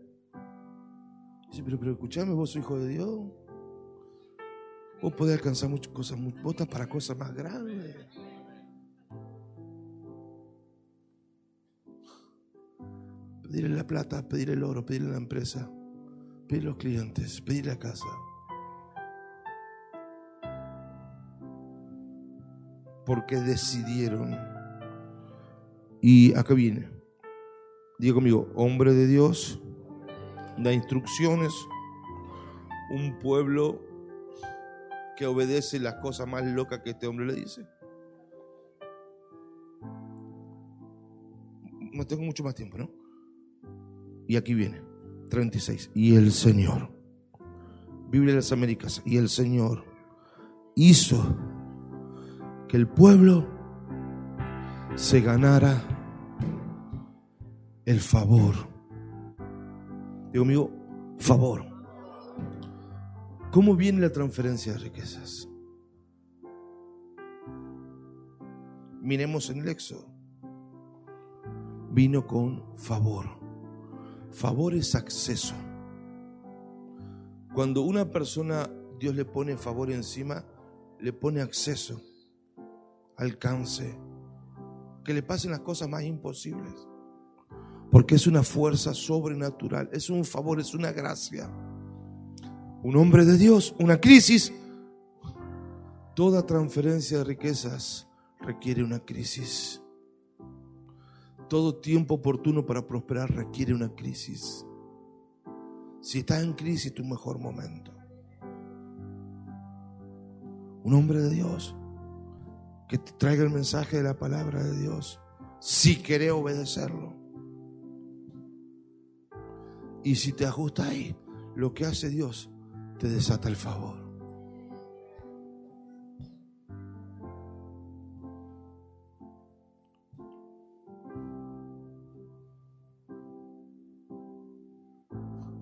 Dice, pero, pero escuchame, vos sos hijo de Dios. Vos podés alcanzar muchas cosas, vos estás para cosas más grandes. Pedirle la plata, pedir el oro, pedirle la empresa, pedir los clientes, pedir la casa. Porque decidieron. Y acá viene. Diga conmigo, hombre de Dios, da instrucciones, un pueblo que obedece las cosas más locas que este hombre le dice. No tengo mucho más tiempo, ¿no? Y aquí viene, 36. Y el Señor, Biblia de las Américas, y el Señor hizo que el pueblo se ganara el favor. Digo, amigo, favor. ¿Cómo viene la transferencia de riquezas? Miremos en el Éxodo. Vino con favor. Favor es acceso. Cuando una persona, Dios le pone favor encima, le pone acceso, alcance, que le pasen las cosas más imposibles. Porque es una fuerza sobrenatural, es un favor, es una gracia. Un hombre de Dios, una crisis. Toda transferencia de riquezas requiere una crisis. Todo tiempo oportuno para prosperar requiere una crisis. Si estás en crisis, tu mejor momento. Un hombre de Dios que te traiga el mensaje de la palabra de Dios, si querés obedecerlo. Y si te ajusta ahí, lo que hace Dios te desata el favor.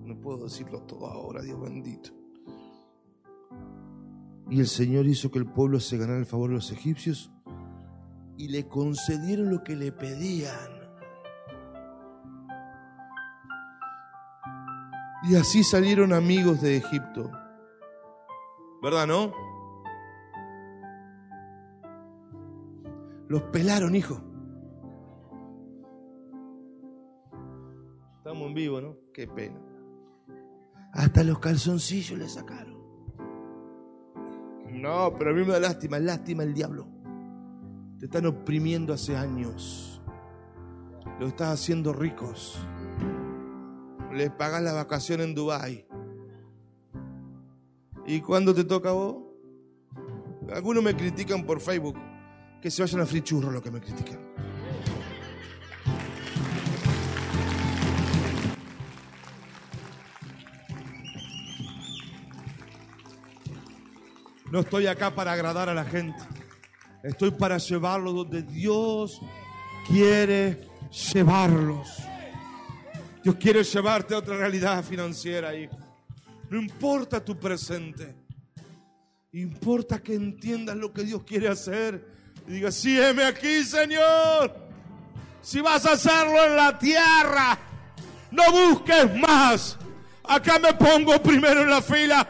No puedo decirlo todo ahora, Dios bendito. Y el Señor hizo que el pueblo se ganara el favor de los egipcios y le concedieron lo que le pedían. Y así salieron amigos de Egipto. ¿Verdad, no? Los pelaron, hijo. Estamos en vivo, ¿no? Qué pena. Hasta los calzoncillos le sacaron. No, pero a mí me da lástima, lástima el diablo. Te están oprimiendo hace años. Lo estás haciendo ricos. Les pagas la vacación en Dubai. ¿Y cuándo te toca a vos? Algunos me critican por Facebook. Que se vayan a Free Churro lo que me critican. No estoy acá para agradar a la gente. Estoy para llevarlo donde Dios quiere llevarlos. Dios quiere llevarte a otra realidad financiera, hijo. No importa tu presente. Importa que entiendas lo que Dios quiere hacer. Y digas, sí, heme aquí, Señor. Si vas a hacerlo en la tierra, no busques más. Acá me pongo primero en la fila.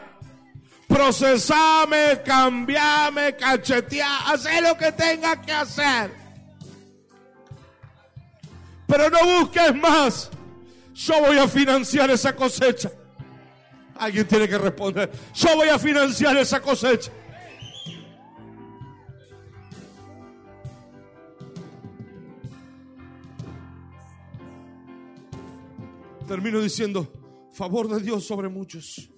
Procesame, cambiame, cachetear, haz lo que tenga que hacer. Pero no busques más. Yo voy a financiar esa cosecha. Alguien tiene que responder. Yo voy a financiar esa cosecha. Termino diciendo, favor de Dios sobre muchos.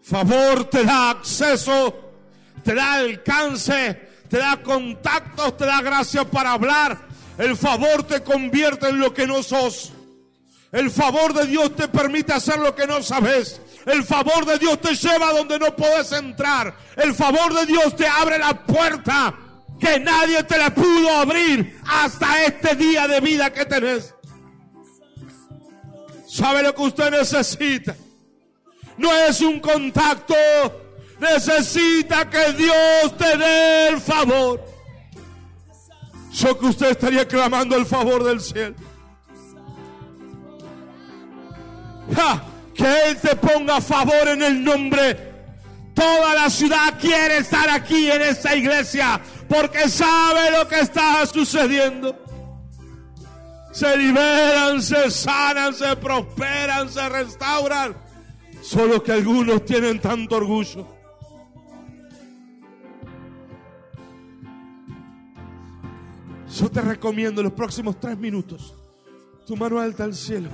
Favor te da acceso, te da alcance, te da contactos, te da gracia para hablar. El favor te convierte en lo que no sos. El favor de Dios te permite hacer lo que no sabes. El favor de Dios te lleva donde no puedes entrar. El favor de Dios te abre la puerta que nadie te la pudo abrir hasta este día de vida que tenés. ¿Sabe lo que usted necesita? No es un contacto. Necesita que Dios te dé el favor. Yo que usted estaría clamando el favor del cielo. Que Él te ponga favor en el nombre. Toda la ciudad quiere estar aquí en esta iglesia porque sabe lo que está sucediendo. Se liberan, se sanan, se prosperan, se restauran. Solo que algunos tienen tanto orgullo. Yo te recomiendo los próximos tres minutos, tu mano alta al cielo.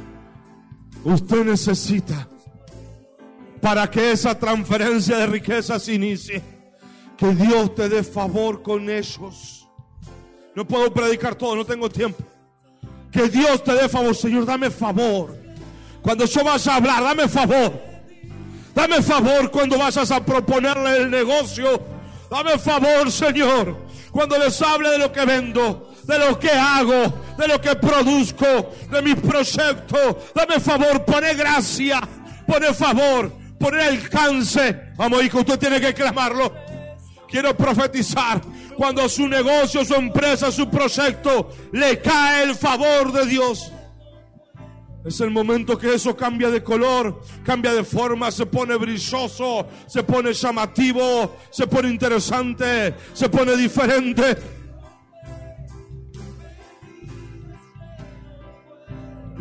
Usted necesita para que esa transferencia de riquezas inicie. Que Dios te dé favor con ellos. No puedo predicar todo, no tengo tiempo. Que Dios te dé favor, Señor, dame favor. Cuando yo vaya a hablar, dame favor. Dame favor cuando vayas a proponerle el negocio. Dame favor, Señor, cuando les hable de lo que vendo, de lo que hago, de lo que produzco, de mis proyectos. Dame favor, pone gracia, pone favor, pone alcance. Vamos, hijo, usted tiene que clamarlo. Quiero profetizar. Cuando su negocio, su empresa, su proyecto le cae el favor de Dios. Es el momento que eso cambia de color, cambia de forma, se pone brilloso, se pone llamativo, se pone interesante, se pone diferente.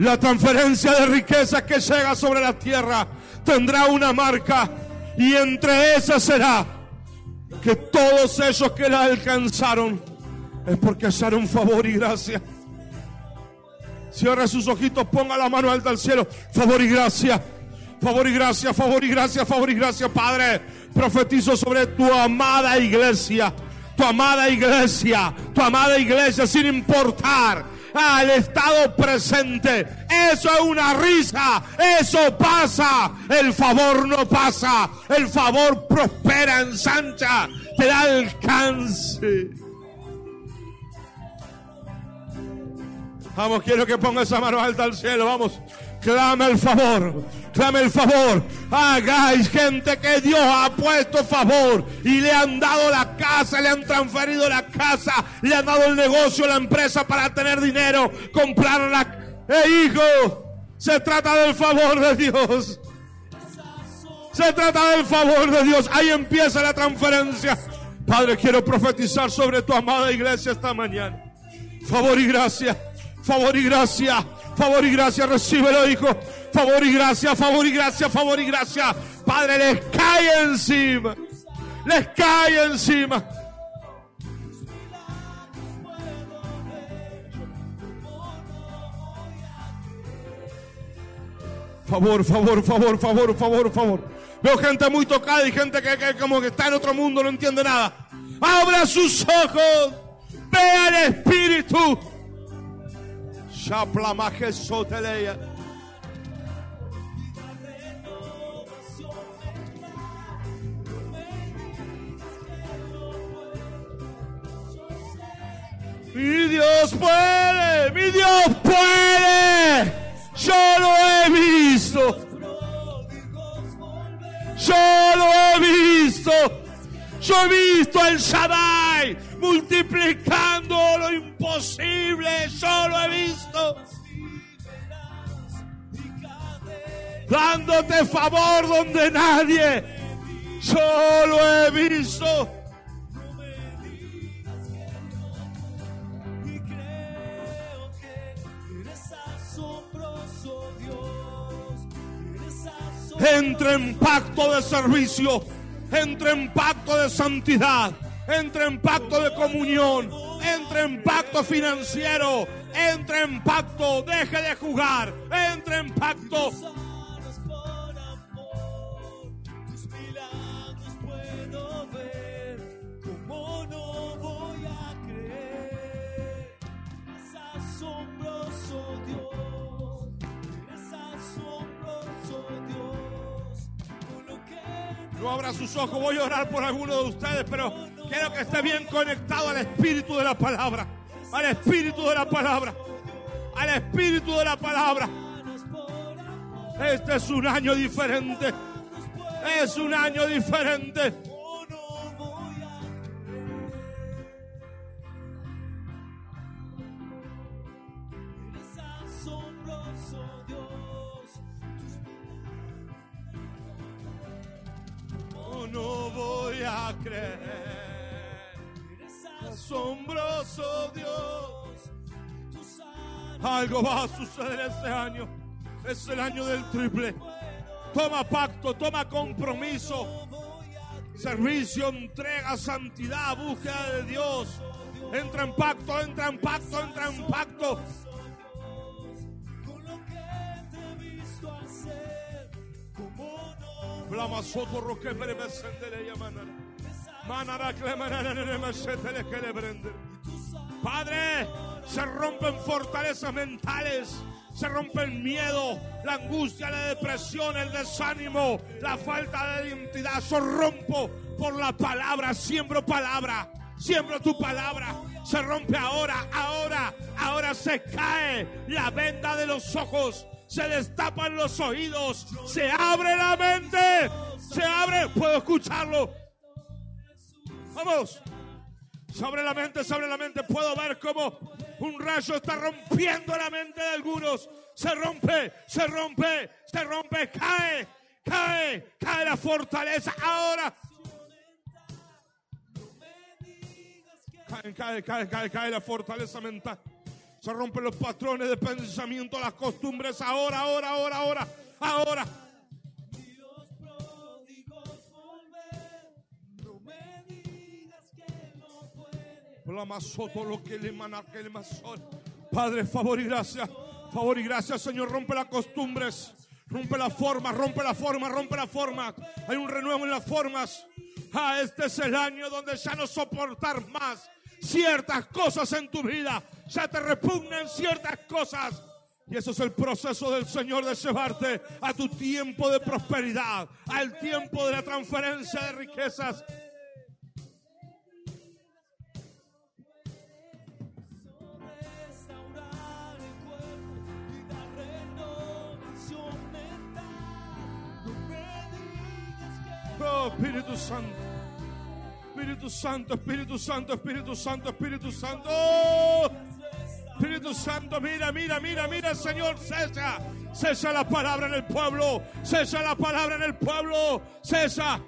La transferencia de riqueza que llega sobre la tierra tendrá una marca y entre esas será que todos esos que la alcanzaron es porque hallaron favor y gracia. Cierra sus ojitos, ponga la mano alta al cielo. Favor y gracia. Favor y gracia, favor y gracia, favor y gracia, Padre. Profetizo sobre tu amada iglesia. Tu amada iglesia. Tu amada iglesia, sin importar al estado presente. Eso es una risa. Eso pasa. El favor no pasa. El favor prospera, ensancha, te da alcance. Vamos, quiero que ponga esa mano alta al cielo. Vamos. Clama el favor, clama el favor. Hagáis gente que Dios ha puesto favor y le han dado la casa, le han transferido la casa, le han dado el negocio, la empresa para tener dinero, comprar la... ¡Eh, hijo! Se trata del favor de Dios. Se trata del favor de Dios. Ahí empieza la transferencia. Padre, quiero profetizar sobre tu amada iglesia esta mañana. Favor y gracia. Favor y gracia. Favor y gracia. Recíbelo, hijo. Favor y gracia. Favor y gracia. Favor y gracia. Padre, les cae encima. Les cae encima. Favor, favor, favor, favor, favor, favor. Veo gente muy tocada y gente que, que como que está en otro mundo, no entiende nada. Abra sus ojos. Vea el Espíritu. Shaplamaje. Mi Dios puede, mi Dios puede. Yo lo he visto. Yo lo he visto. Yo he visto el Shaddai multiplicando lo imposible. Yo lo he visto. Dándote favor donde nadie. Yo lo he visto.
Y creo que eres asombroso Dios. Eres asombroso.
Entra en pacto de servicio. Entra en pacto de santidad. Entra en pacto de comunión. Entra en pacto financiero. Entra en pacto. Deje de jugar. Entra en pacto.
No
abra sus ojos. Voy a orar por alguno de ustedes, pero Quiero que esté bien conectado al espíritu de la palabra. Al espíritu de la palabra. Al espíritu de la palabra. Este es un año diferente. Es un año diferente.
Oh, no voy a creer. Asombroso Dios.
Algo va a suceder este año. Es el año del triple. Toma pacto, toma compromiso. Servicio, entrega, santidad, búsqueda de Dios. Entra en pacto, entra en pacto, entra en pacto. soto roque Padre, se rompen fortalezas mentales, se rompe el miedo, la angustia, la depresión, el desánimo, la falta de identidad. Yo rompo por la palabra, siembro palabra, siembro tu palabra. Se rompe ahora, ahora, ahora se cae la venda de los ojos, se destapan los oídos, se abre la mente, se abre, puedo escucharlo. Vamos. Se abre la mente, se abre la mente. Puedo ver cómo un rayo está rompiendo la mente de algunos. Se rompe, se rompe, se rompe, cae, cae, cae la fortaleza. Ahora. Cae, cae, cae, cae, cae la fortaleza mental. Se rompen los patrones de pensamiento, las costumbres. Ahora, ahora, ahora, ahora, ahora. Padre, favor y gracia. Favor y gracia, Señor. Rompe las costumbres. Rompe la forma, rompe la forma, rompe la forma. Hay un renuevo en las formas. Ah, este es el año donde ya no soportar más ciertas cosas en tu vida. Ya te repugnan ciertas cosas. Y eso es el proceso del Señor de llevarte a tu tiempo de prosperidad, al tiempo de la transferencia de riquezas. Oh, Espíritu Santo. Espíritu Santo, Espíritu Santo, Espíritu Santo, Espíritu Santo. Espíritu Santo, mira, mira, mira, mira, Señor, cesa. Cesa la palabra en el pueblo. Cesa la palabra en el pueblo. Cesa.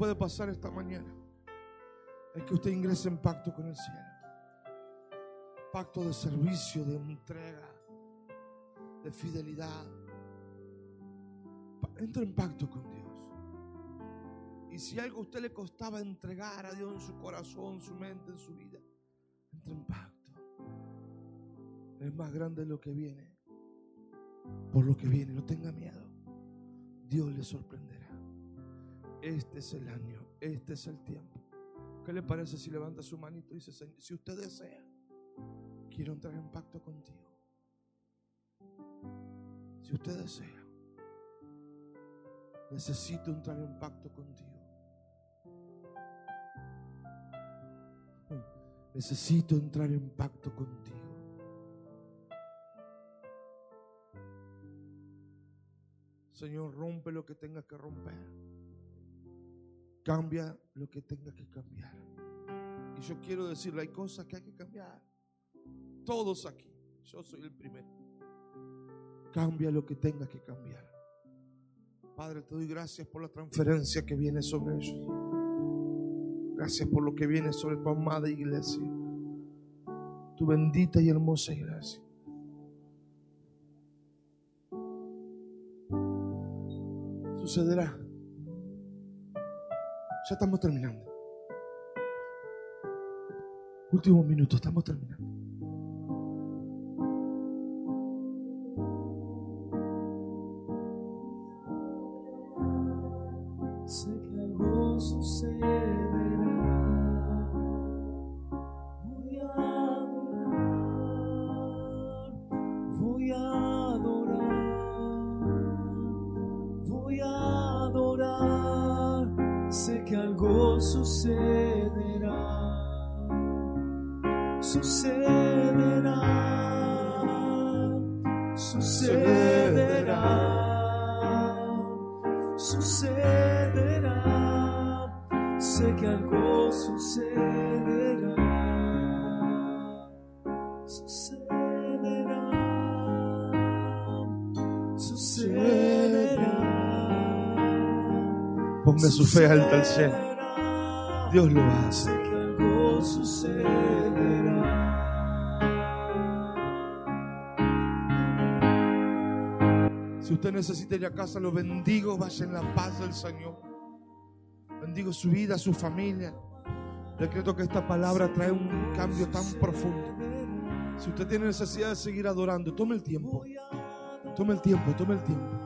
Puede pasar esta mañana es que usted ingrese en pacto con el cielo. Pacto de servicio, de entrega, de fidelidad. Entra en pacto con Dios. Y si algo a usted le costaba entregar a Dios en su corazón, su mente, en su vida, entra en pacto. Es más grande lo que viene. Por lo que viene, no tenga miedo. Dios le sorprenderá. Este es el año, este es el tiempo. ¿Qué le parece si levanta su manito y dice, "Señor, si usted desea, quiero entrar en pacto contigo? Si usted desea, necesito entrar en pacto contigo. Necesito entrar en pacto contigo. Señor, rompe lo que tenga que romper. Cambia lo que tenga que cambiar. Y yo quiero decirle, hay cosas que hay que cambiar. Todos aquí. Yo soy el primero. Cambia lo que tenga que cambiar. Padre, te doy gracias por la transferencia que viene sobre ellos. Gracias por lo que viene sobre tu amada iglesia. Tu bendita y hermosa iglesia. Sucederá. Ya estamos terminando. Último minuto, estamos terminando. Fe alta al cielo. Dios lo
sucederá.
Si usted necesita ir a casa, lo bendigo. Vaya en la paz del Señor. Bendigo su vida, su familia. Decreto que esta palabra trae un cambio tan profundo. Si usted tiene necesidad de seguir adorando, tome el tiempo. Tome el tiempo, tome el tiempo.